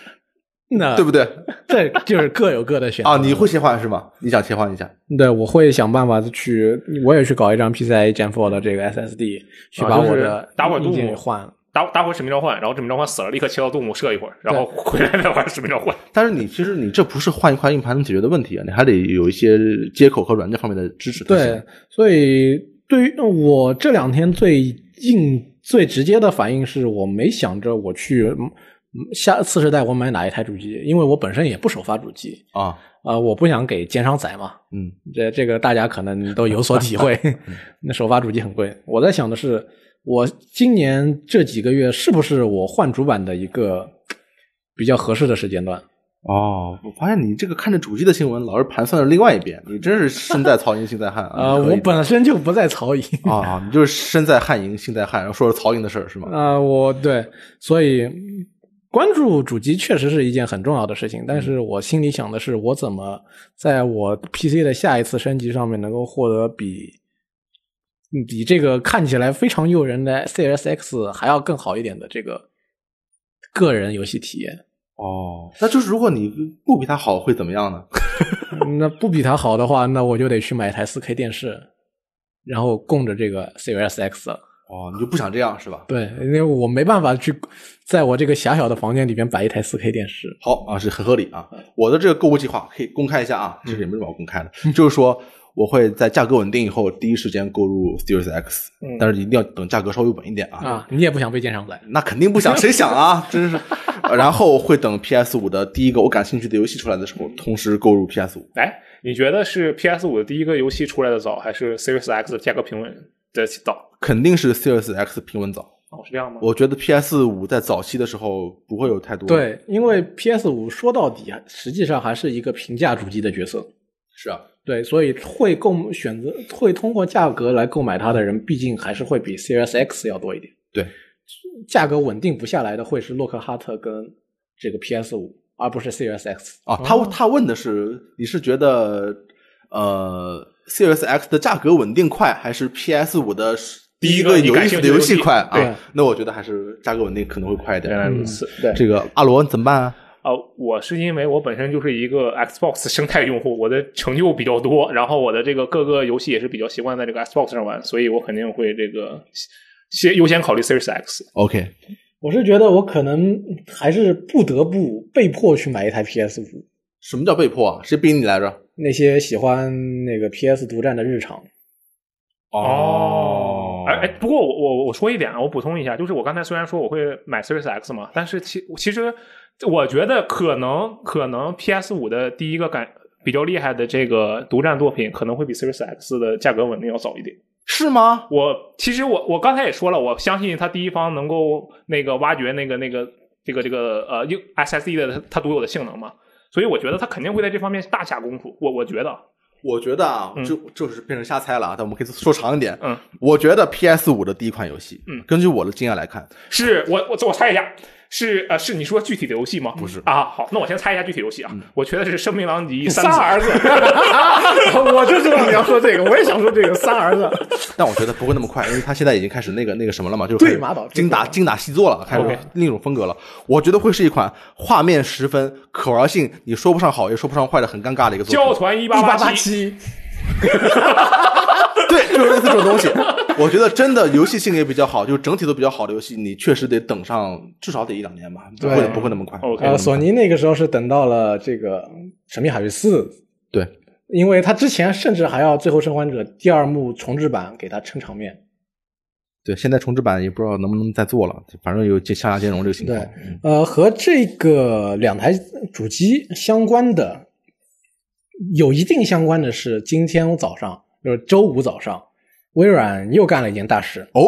那对不对？这就是各有各的选择啊，你会切换是吗？你想切换一下？对，我会想办法去，我也去搞一张 PCIe Gen 4的这个 SSD，去把我的打会儿硬件杜牧给换了。打打会使命召唤，然后使命召唤死了，立刻切到动物射一会儿，然后回来再玩使命召唤。但是你其实你这不是换一块硬盘能解决的问题啊，你还得有一些接口和软件方面的支持。对，所以对于我这两天最硬、最直接的反应是我没想着我去嗯下次世代我买哪一台主机，因为我本身也不首发主机，啊，呃，我不想给奸商宰嘛。嗯这这个大家可能都有所体会。那首发主机很贵，我在想的是，我今年这几个月是不是我换主板的一个比较合适的时间段？哦，我发现你这个看着主机的新闻，老是盘算着另外一边，你真是身在曹营心在汉啊！呃，我本身就不在曹营。啊，你就是身在汉营心在汉，然后说说曹营的事儿是吗？啊、我对，所以嗯关注主机确实是一件很重要的事情，但是我心里想的是，我怎么在我 PC 的下一次升级上面能够获得比嗯比这个看起来非常诱人的 Series X 还要更好一点的这个个人游戏体验。哦，那就是如果你不比它好，会怎么样呢？那不比它好的话，那我就得去买一台 4K 电视，然后供着这个 Series X。哦，你就不想这样是吧？对，因为我没办法去在我这个狭小的房间里边摆一台 4K 电视。好啊，是很合理啊。我的这个购物计划可以公开一下啊，其实也没什么好公开的，就是说我会在价格稳定以后第一时间购入 Series X，、嗯但是一定要等价格稍微稳一点啊。啊，你也不想被奸商宰？那肯定不想，谁想啊？真是。呃然后会等 PS 五的第一个我感兴趣的游戏出来的时候，同时购入 PS 五。哎，你觉得是 PS 五的第一个游戏出来的早，还是 Series X 的价格平稳的早？肯定是 Series X 平稳早。哦，是这样吗？我觉得 PS 五在早期的时候不会有太多。，对，因为 PS 五说到底，实际上还是一个平价主机的角色。是啊，对，所以会购选择会通过价格来购买它的人，毕竟还是会比 Series X 要多一点。对，价格稳定不下来的会是洛克哈特跟这个 PS 五，而不是 Series X。啊，他他问的是你是觉得呃 Series X 的价格稳定快，还是 PS 五的第一第一个有意思的游感兴趣的游戏戏快对啊？那我觉得还是价格稳定可能会快一点。原来如嗯此。对，这个阿罗你怎么办啊？呃，我是因为我本身就是一个 Xbox 生态用户，我的成就比较多，然后我的这个各个游戏也是比较习惯在这个 Xbox 上玩，所以我肯定会这个先优先考虑 Series X。OK，我是觉得我可能还是不得不被迫去买一台 PS 五。什么叫被迫啊？谁逼你来着？那些喜欢那个 PS 独占的日常，哎哎，不过我我我说一点啊，我补充一下，就是我刚才虽然说我会买 Series X 嘛，但是其其实我觉得可能可能 PS 五的第一个感比较厉害的这个独占作品，可能会比 Series X 的价格稳定要早一点。是吗？我其实我我刚才也说了，我相信它第一方能够那个挖掘那个那个这个这个呃用 SSD 的它独有的性能嘛。所以我觉得它肯定会在这方面大下功夫。我我觉得，我觉得啊，嗯就就是变成瞎猜了啊，但我们可以说长一点。嗯，我觉得 PS 五的第一款游戏，嗯根据我的经验来看，是我我我猜一下，是呃是你说具体的游戏吗？不是啊，好，那我先猜一下具体游戏啊，我觉得是《声名狼藉》三子儿子，我就知道你要说这个，我也想说这个三儿子。但我觉得不会那么快，因为他现在已经开始那个那个什么了嘛，就是对马岛精打精打细作了，开始另一种风格了。我觉得会是一款画面十分可玩性，你说不上好也说不上坏的很尴尬的一个作品。教团一一八八七，七，对，就是类似这种东西。我觉得真的游戏性也比较好，就是整体都比较好的游戏，你确实得等上至少得一两年吧，不会不会那么快。OK 呃，索尼那个时候是等到了这个《神秘海域四》，对，因为他之前甚至还要《最后生还者》第二幕重置版给他撑场面。对，现在重置版也不知道能不能再做了，反正有向下兼容这个情况。对，呃，和这个两台主机相关的，有一定相关的是，今天早上就是周五早上，微软又干了一件大事。哦，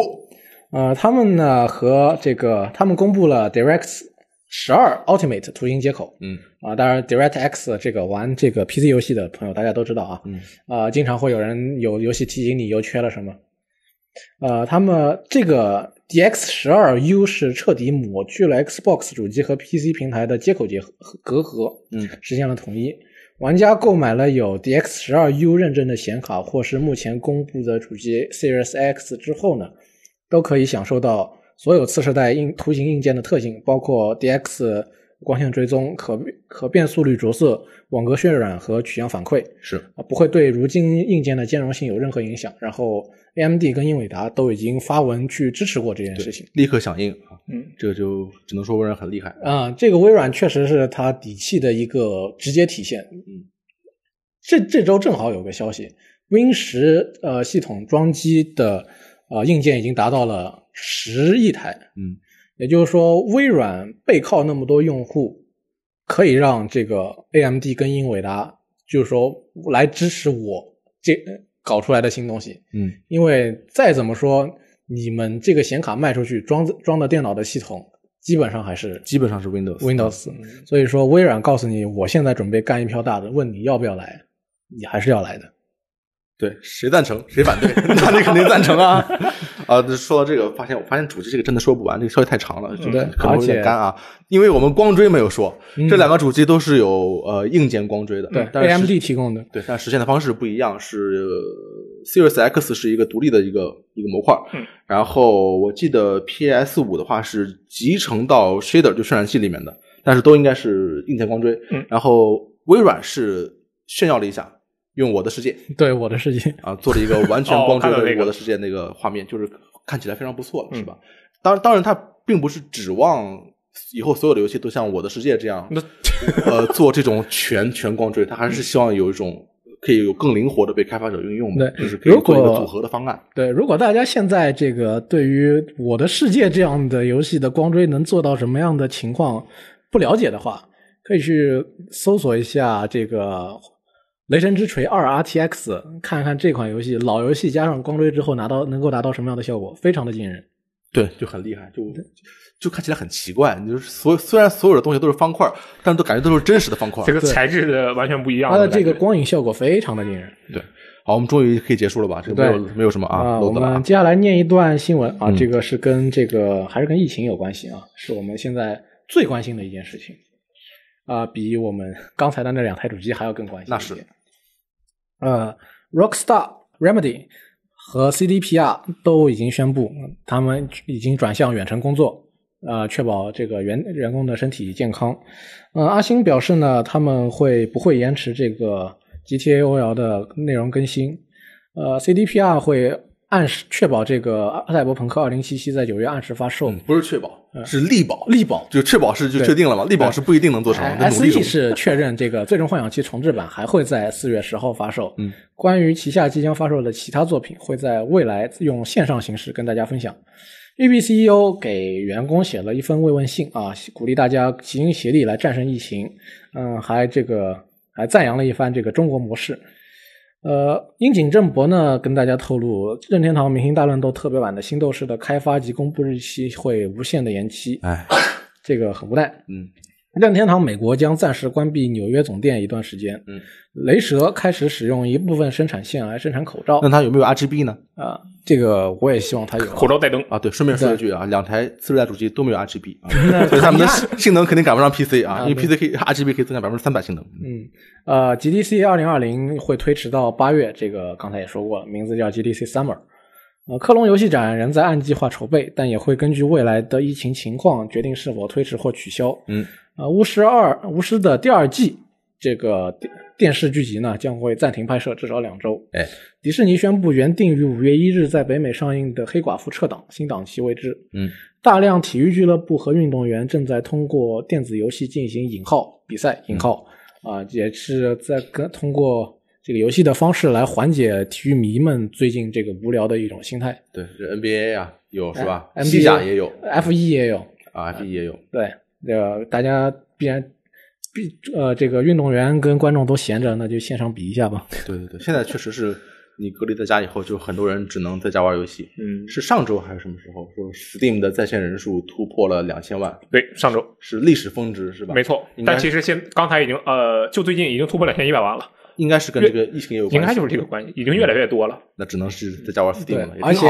呃，他们呢和这个，他们公布了 DirectX 十二 Ultimate 图形接口。嗯啊，当然 DirectX 这个玩这个 PC 游戏的朋友大家都知道啊。嗯啊、经常会有人有游戏提醒你又缺了什么。呃，他们这个 DX 十二 U 是彻底抹去了 Xbox 主机和 PC 平台的接口结合隔阂，嗯，实现了统一。玩家购买了有 DX 十二 U 认证的显卡，或是目前公布的主机 Series X 之后呢，都可以享受到所有次世代硬图形硬件的特性，包括 DX 光线追踪、可可变速率着色、网格渲染和取样反馈。是啊，不会对如今硬件的兼容性有任何影响。然后，AMD 跟英伟达都已经发文去支持过这件事情。立刻响应啊，嗯，这个就只能说微软很厉害。啊、这个微软确实是它底气的一个直接体现。嗯，这这周正好有个消息，Win 十呃系统装机的呃硬件已经达到了十亿台。嗯，也就是说，微软背靠那么多用户，可以让这个 AMD 跟英伟达，就是说来支持我这搞出来的新东西。嗯，因为再怎么说，你们这个显卡卖出去，装装的电脑的系统基本上还是基本上是 Windows。Windows。所以说，微软告诉你，我现在准备干一票大的，问你要不要来，你还是要来的。对，谁赞成谁反对，那你肯定赞成啊。啊，说到这个，发现我发现主机这个真的说不完，这个消息太长了，对可能有点干啊。因为我们光追没有说，嗯这两个主机都是有呃硬件光追的，对但是，AMD 提供的。对，但实现的方式不一样，是呃 Series X 是一个独立的一个一个模块，嗯，然后我记得 PS 五的话是集成到 shader 就渲染器里面的，但是都应该是硬件光追，嗯然后微软是炫耀了一下，用我的世界 对我的世界，啊做了一个完全哦光追的我的世界那个画面，就是看起来非常不错了，嗯是吧？当当然，它并不是指望以后所有的游戏都像我的世界这样，那呃，做这种全全光追，它还是希望有一种可以有更灵活的被开发者运用的，对就是可以做一如果个组合的方案。对，如果大家现在这个对于《我的世界》这样的游戏的光追能做到什么样的情况不了解的话，可以去搜索一下这个《雷神之锤二 RTX》，看看这款游戏老游戏加上光追之后拿到能够达到什么样的效果，非常的惊人。对，就很厉害，就就看起来很奇怪。你就是所虽然所有的东西都是方块，但都感觉都是真实的方块。这个材质的完全不一样它的这个光影效果非常的惊人。对，好，我们终于可以结束了吧？这个没有没有什么啊，我。们接下来念一段新闻啊，嗯这个是跟这个还是跟疫情有关系啊，是我们现在最关心的一件事情啊，比我们刚才的那两台主机还要更关心。那是。呃，Rockstar、Remedy 和 CDPR 都已经宣布，他们已经转向远程工作，呃，确保这个员员工的身体健康。呃，阿星表示呢，他们会不会延迟这个 GTA OL 的内容更新？呃，CDPR 会按时确保这个《赛博朋克2077》在九月按时发售。嗯，不是确保，是力保，力保就确保是就确定了嘛？力保是不一定能做成，得努 S 力 E 中。是确认这个《最终幻想七》重置版还会在四月十号发售。嗯，关于旗下即将发售的其他作品，会在未来用线上形式跟大家分享。育碧 CEO 给员工写了一封慰问信啊，鼓励大家齐心协力来战胜疫情。嗯，还这个还赞扬了一番这个中国模式。呃，樱井正博呢跟大家透露，任天堂明星大乱斗特别版的新斗士的开发及公布日期会无限的延期，哎，这个很无奈。嗯，任天堂美国将暂时关闭纽约总店一段时间。嗯，雷蛇开始使用一部分生产线来生产口罩那它有没有 RGB 呢？啊、这个我也希望它有口罩带灯，啊，对，顺便说一句啊，两台次世代主机都没有 RGB 啊，所以它们的性性能肯定赶不上 PC 啊，因为 PC 可以 RGB 可以增加百分之三百性能。嗯，呃，GDC 二零二零会推迟到八月，这个刚才也说过了，名字叫 GDC Summer。呃，克隆游戏展仍在按计划筹备，但也会根据未来的疫情情况决定是否推迟或取消。嗯，呃，巫师二巫师的第二季这个电电视剧集呢将会暂停拍摄至少两周。哎，迪士尼宣布原定于五月一日在北美上映的《黑寡妇》撤档，新档期未知。嗯，大量体育俱乐部和运动员正在通过电子游戏进行引号比赛，引号啊、也是在跟通过这个游戏的方式来缓解体育迷们最近这个无聊的一种心态。对，这 NBA 啊有是吧？哎西甲也有 F 一也有，啊，F 一也有。对，这个大家必然必呃这个运动员跟观众都闲着，那就线上比一下吧。对对对，现在确实是你隔离在家以后，就很多人只能在家玩游戏。嗯，是上周还是什么时候说 Steam 的在线人数突破了两千万，对，上周是历史峰值是吧？没，错但其实现刚才已经呃，就最近已经突破两千一百万了，应该是跟这个疫情也有关系。应该就是这个关系，已经越来越多了。那只能是在家玩 Steam 了，而且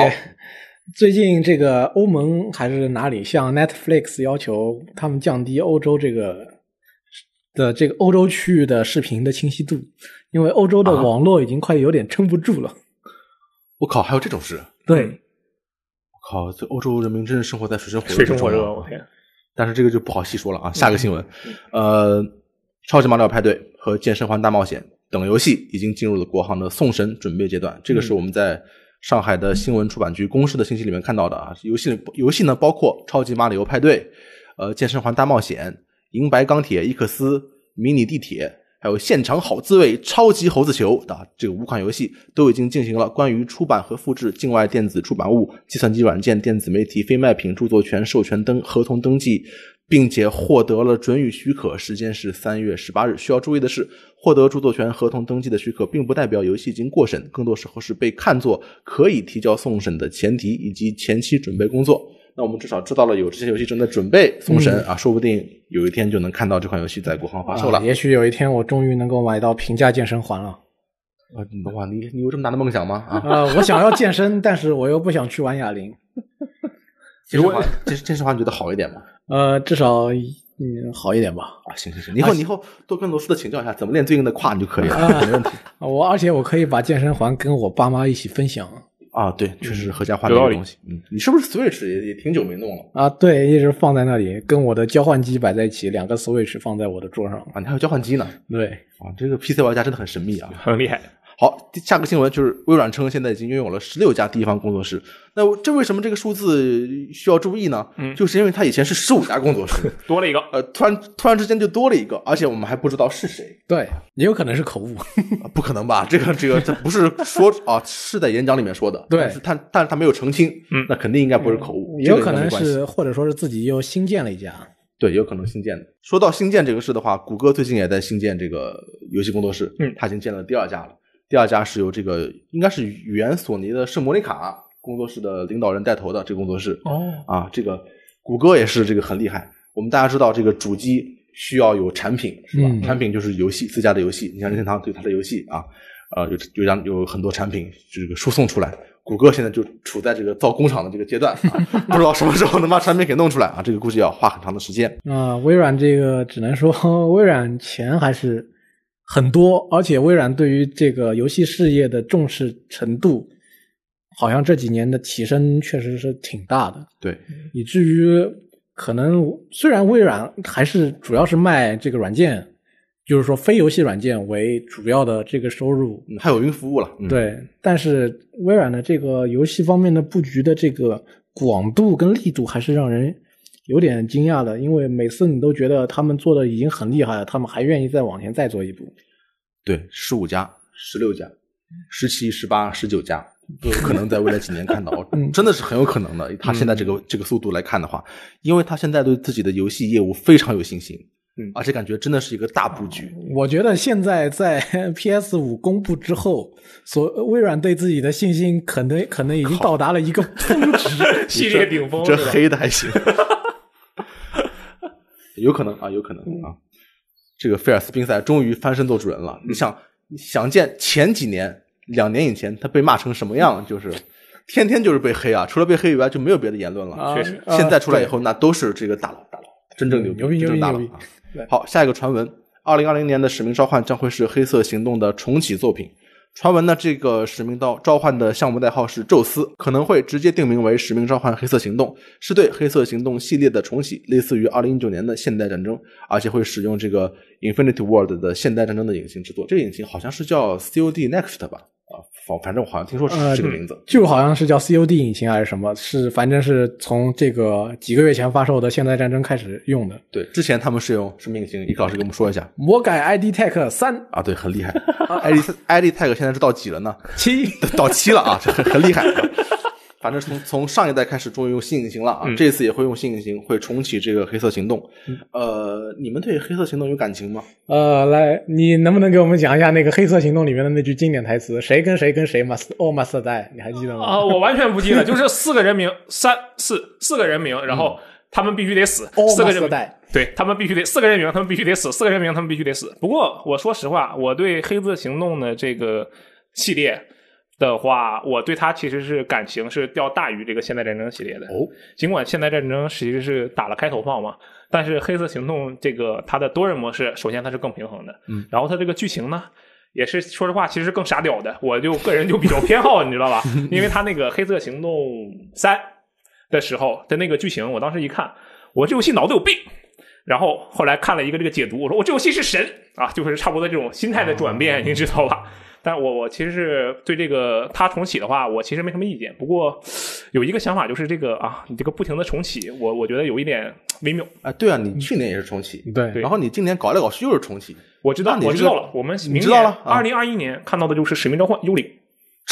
最近这个欧盟还是哪里向 Netflix 要求他们降低欧洲这个的这个欧洲区域的视频的清晰度，因为欧洲的啊网络已经快有点撑不住了。我靠，还有这种事！对，我靠，这欧洲人民真是生活在水深火热水深火热，之中啊我天！但是这个就不好细说了啊。下个新闻，呃，超级马里奥派对和健身环大冒险等游戏已经进入了国行的送审准备阶段。这个是我们在上海的新闻出版局公示的信息里面看到的啊。游戏游戏呢包括超级马里奥派对、呃健身环大冒险、银白钢铁伊克斯、迷你地铁。还有现场好滋味、超级猴子球啊，这五款游戏都已经进行了关于出版和复制境外电子出版物、计算机软件、电子媒体、非卖品、著作权授权登合同登记，并且获得了准予许可，时间是三月十八日。需要注意的是，获得著作权合同登记的许可，并不代表游戏已经过审，更多时候是被看作可以提交送审的前提以及前期准备工作。那我们至少知道了有这些游戏正在准备送审、啊，说不定有一天就能看到这款游戏在国行发售了。啊也许有一天我终于能够买到平价健身环了。啊，你哇，你你有这么大的梦想吗？啊，呃，我想要健身，但是我又不想去玩哑铃。健身环，健健身环觉得好一点吗？呃，至少嗯好一点吧。啊，行行行，你以后你以后多跟罗斯的请教一下怎么练对应的胯，你就可以了，啊没问题。我而且我可以把健身环跟我爸妈一起分享啊，对，确实是合家欢的一个东西。嗯，你是不是 Switch 也也挺久没弄了啊，对，一直放在那里，跟我的交换机摆在一起，两个 Switch 放在我的桌上。啊？你还有交换机呢？对，啊，这个 PC 玩家真的很神秘啊。很厉害。好，下个新闻就是微软称现在已经拥有了十六家地方工作室。那这为什么这个数字需要注意呢？嗯就是因为它以前是十五家工作室，多了一个，呃，突然突然之间就多了一个，而且我们还不知道是谁。对，也有可能是口误。啊不可能吧？这个这个这不是说啊，是在演讲里面说的，对但是他但是他没有澄清，嗯那肯定应该不是口误，也有可能是，或者说是自己又新建了一家。对，有可能新建的。说到新建这个事的话，谷歌最近也在新建这个游戏工作室，嗯他已经建了第二家了。第二家是由这个应该是原索尼的圣莫妮卡工作室的领导人带头的这个工作室。哦，啊，这个谷歌也是这个很厉害。我们大家知道，这个主机需要有产品，是吧？嗯产品就是游戏，自家的游戏。你像任天堂对它的游戏啊，呃，有有让有很多产品这个输送出来。谷歌现在就处在这个造工厂的这个阶段啊，不知道什么时候能把产品给弄出来啊，这个估计要花很长的时间。啊、微软这个只能说 微软钱还是很多，而且微软对于这个游戏事业的重视程度，好像这几年的提升确实是挺大的，对，以至于可能虽然微软还是主要是卖这个软件，就是说非游戏软件为主要的这个收入，嗯还有云服务了。嗯、，对，但是微软的这个游戏方面的布局的这个广度跟力度，还是让人有点惊讶的。因为每次你都觉得他们做的已经很厉害了，他们还愿意再往前再做一步。对，十五家、十六家、十七、十八、十九家，都有可能在未来几年看到，嗯真的是很有可能的。他现在这个、这个速度来看的话，因为他现在对自己的游戏业务非常有信心，嗯而且感觉真的是一个大布局。我觉得现在在 PS 五公布之后，所微软对自己的信心可能可能已经到达了一个峰值。系列顶峰这黑的还行。有可能啊，有可能啊。这个菲尔斯宾塞终于翻身做主人了。你想，想见前几年、两年以前他被骂成什么样，就是天天就是被黑啊，除了被黑以外就没有别的言论了。啊确实啊现在出来以后，那都是这个大佬，大佬，真正牛牛逼真正大佬啊好，下一个传闻，二零二零年的《使命召唤》将会是《黑色行动》的重启作品。传闻呢，这个《使命召召唤》的项目代号是宙斯，可能会直接定名为《使命召唤：黑色行动》，是对《黑色行动》系列的重启，类似于二零一九年的现代战争，而且会使用这个 Infinity World 的现代战争的引擎制作。这个引擎好像是叫 COD Next 吧？啊，反反正我好像听说是呃这个名字。就好像是叫 COD 引擎还是什么，是反正是从这个几个月前发售的现代战争开始用的。对，之前他们是用什么引擎？伊克老师给我们说一下魔改 ID Tech 三啊。对，很厉害。ID ID Tech 现在是到几了呢？七，到七了啊，这很很厉害。反正从从上一代开始，终于用新引擎了啊！嗯这次也会用新引擎，会重启这个黑色行动。呃，你们对黑色行动有感情吗？呃，来，你能不能给我们讲一下那个《黑色行动》里面的那句经典台词？谁跟谁跟谁 must all must die？你还记得吗？啊，我完全不记得，就是四个人名，三四四个人名，然后他们必须得死四个人 must 名，die。对他们必须得四个人名，他们必须得死，四个人名，他们必须得死。不过我说实话，我对黑色行动的这个系列的话，我对它其实是感情是要大于这个现代战争系列的。哦，尽管现代战争其实是打了开头炮嘛，但是黑色行动这个它的多人模式，首先它是更平衡的，嗯，然后它这个剧情呢。也是说实话，其实是更傻屌的。我就个人就比较偏好，你知道吧？因为它那个《黑色行动三》的时候的那个剧情，我当时一看，我这游戏脑子有病。然后后来看了一个这个解读，我说我这游戏是神啊，就是差不多这种心态的转变，你知道吧？但我我其实是对这个它重启的话，我其实没什么意见。不过有一个想法就是这个啊，你这个不停的重启，我我觉得有一点微妙。啊，对啊，你去年也是重启，对对然后你今年搞来搞去又是重启，我知道，我知道了。我们明知道了啊二零二一年看到的就是《使命召唤：幽灵 》。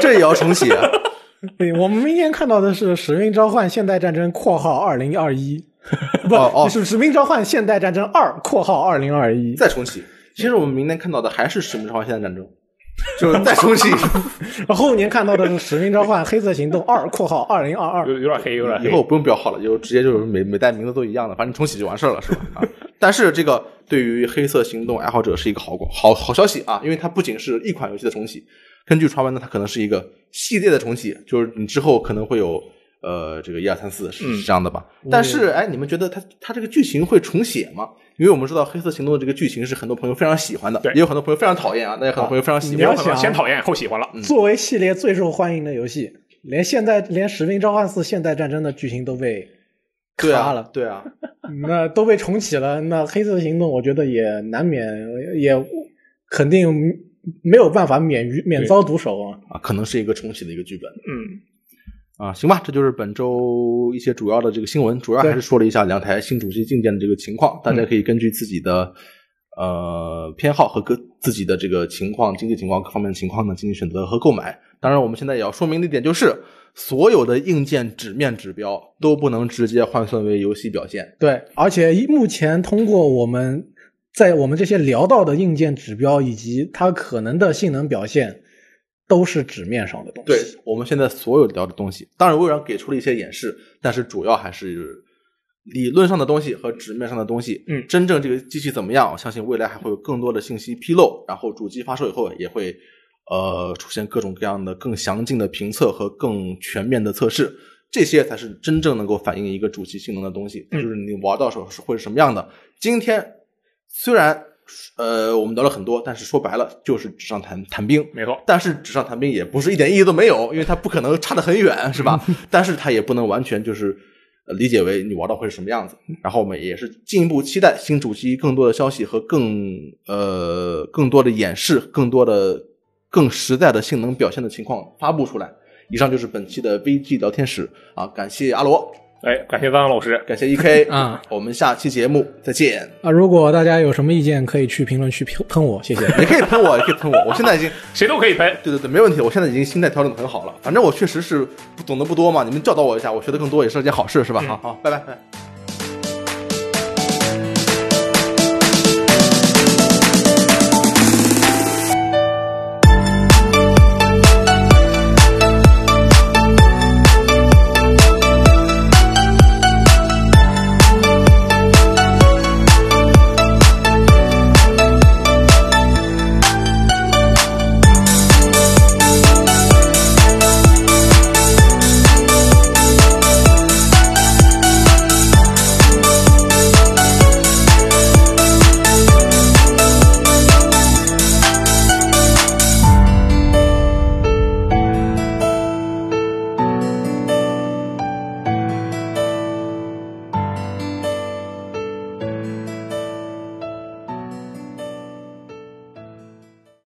这也要重启啊？对，我们明年看到的是《使命召唤：现代战争（括号二零二一） 》，不，是《使命召唤：现代战争二（括号二零二一）》。再重启。其实我们明年看到的还是《使命召唤：现代战争》，就是再重启。后年看到的是《使命召唤：黑色行动二（括号二零二二有》。有点黑，有点黑。以后不用标号了，就直接就是每每代名字都一样的，反正重启就完事儿了，是吧？啊，但是这个对于黑色行动爱好者是一个好广好好消息啊，因为它不仅是一款游戏的重启，根据传闻呢，它可能是一个系列的重启，就是你之后可能会有呃这个一二三四是嗯是这样的吧？但是哎，你们觉得它它这个剧情会重写吗？因为我们知道黑色行动的这个剧情是很多朋友非常喜欢的，对也有很多朋友非常讨厌啊，那也有很多朋友非常喜你要欢。先讨厌后喜欢了。作为系列最受欢迎的游戏，连现在连《使命召唤四：现代战争》的剧情都被对啊卡了，，对啊，那都被重启了。那黑色行动，我觉得也难免，也肯定没有办法免于免遭毒手啊。啊，可能是一个重启的一个剧本。嗯，啊，行吧，这就是本周一些主要的这个新闻，主要还是说了一下两台新主机硬件的这个情况，大家可以根据自己的、呃偏好和各自己的这个情况、经济情况各方面的情况呢进行选择和购买。当然，我们现在也要说明的一点就是，所有的硬件纸面指标都不能直接换算为游戏表现。对，而且目前通过我们在我们这些聊到的硬件指标以及它可能的性能表现，都是纸面上的东西。对我们现在所有聊的东西，当然微软给出了一些演示，但是主要还是理论上的东西和纸面上的东西。嗯真正这个机器怎么样，我相信未来还会有更多的信息披露，然后主机发售以后也会呃出现各种各样的更详尽的评测和更全面的测试。这些才是真正能够反映一个主机性能的东西，嗯就是你玩到时候是会是什么样的。今天虽然呃我们聊了很多，但是说白了就是纸上谈谈兵，没错。但是纸上谈兵也不是一点意义都没有，因为它不可能差得很远，是吧？但是它也不能完全就是呃理解为你玩到会是什么样子。然后我们也是进一步期待新主机更多的消息和更呃更多的演示，更多的更实在的性能表现的情况发布出来。以上就是本期的 VG 聊天室啊，感谢阿罗，哎，感谢张张老师。感谢 EK 啊，我们下期节目再见。啊，如果大家有什么意见，可以去评论区喷喷我，谢谢。也可以喷我，也可以喷我，我现在已经 谁都可以喷。对对对，没问题。我现在已经心态调整的很好了。反正我确实是不懂得不多嘛，你们教导我一下，我学的更多也是件好事，是吧？好好，拜拜拜。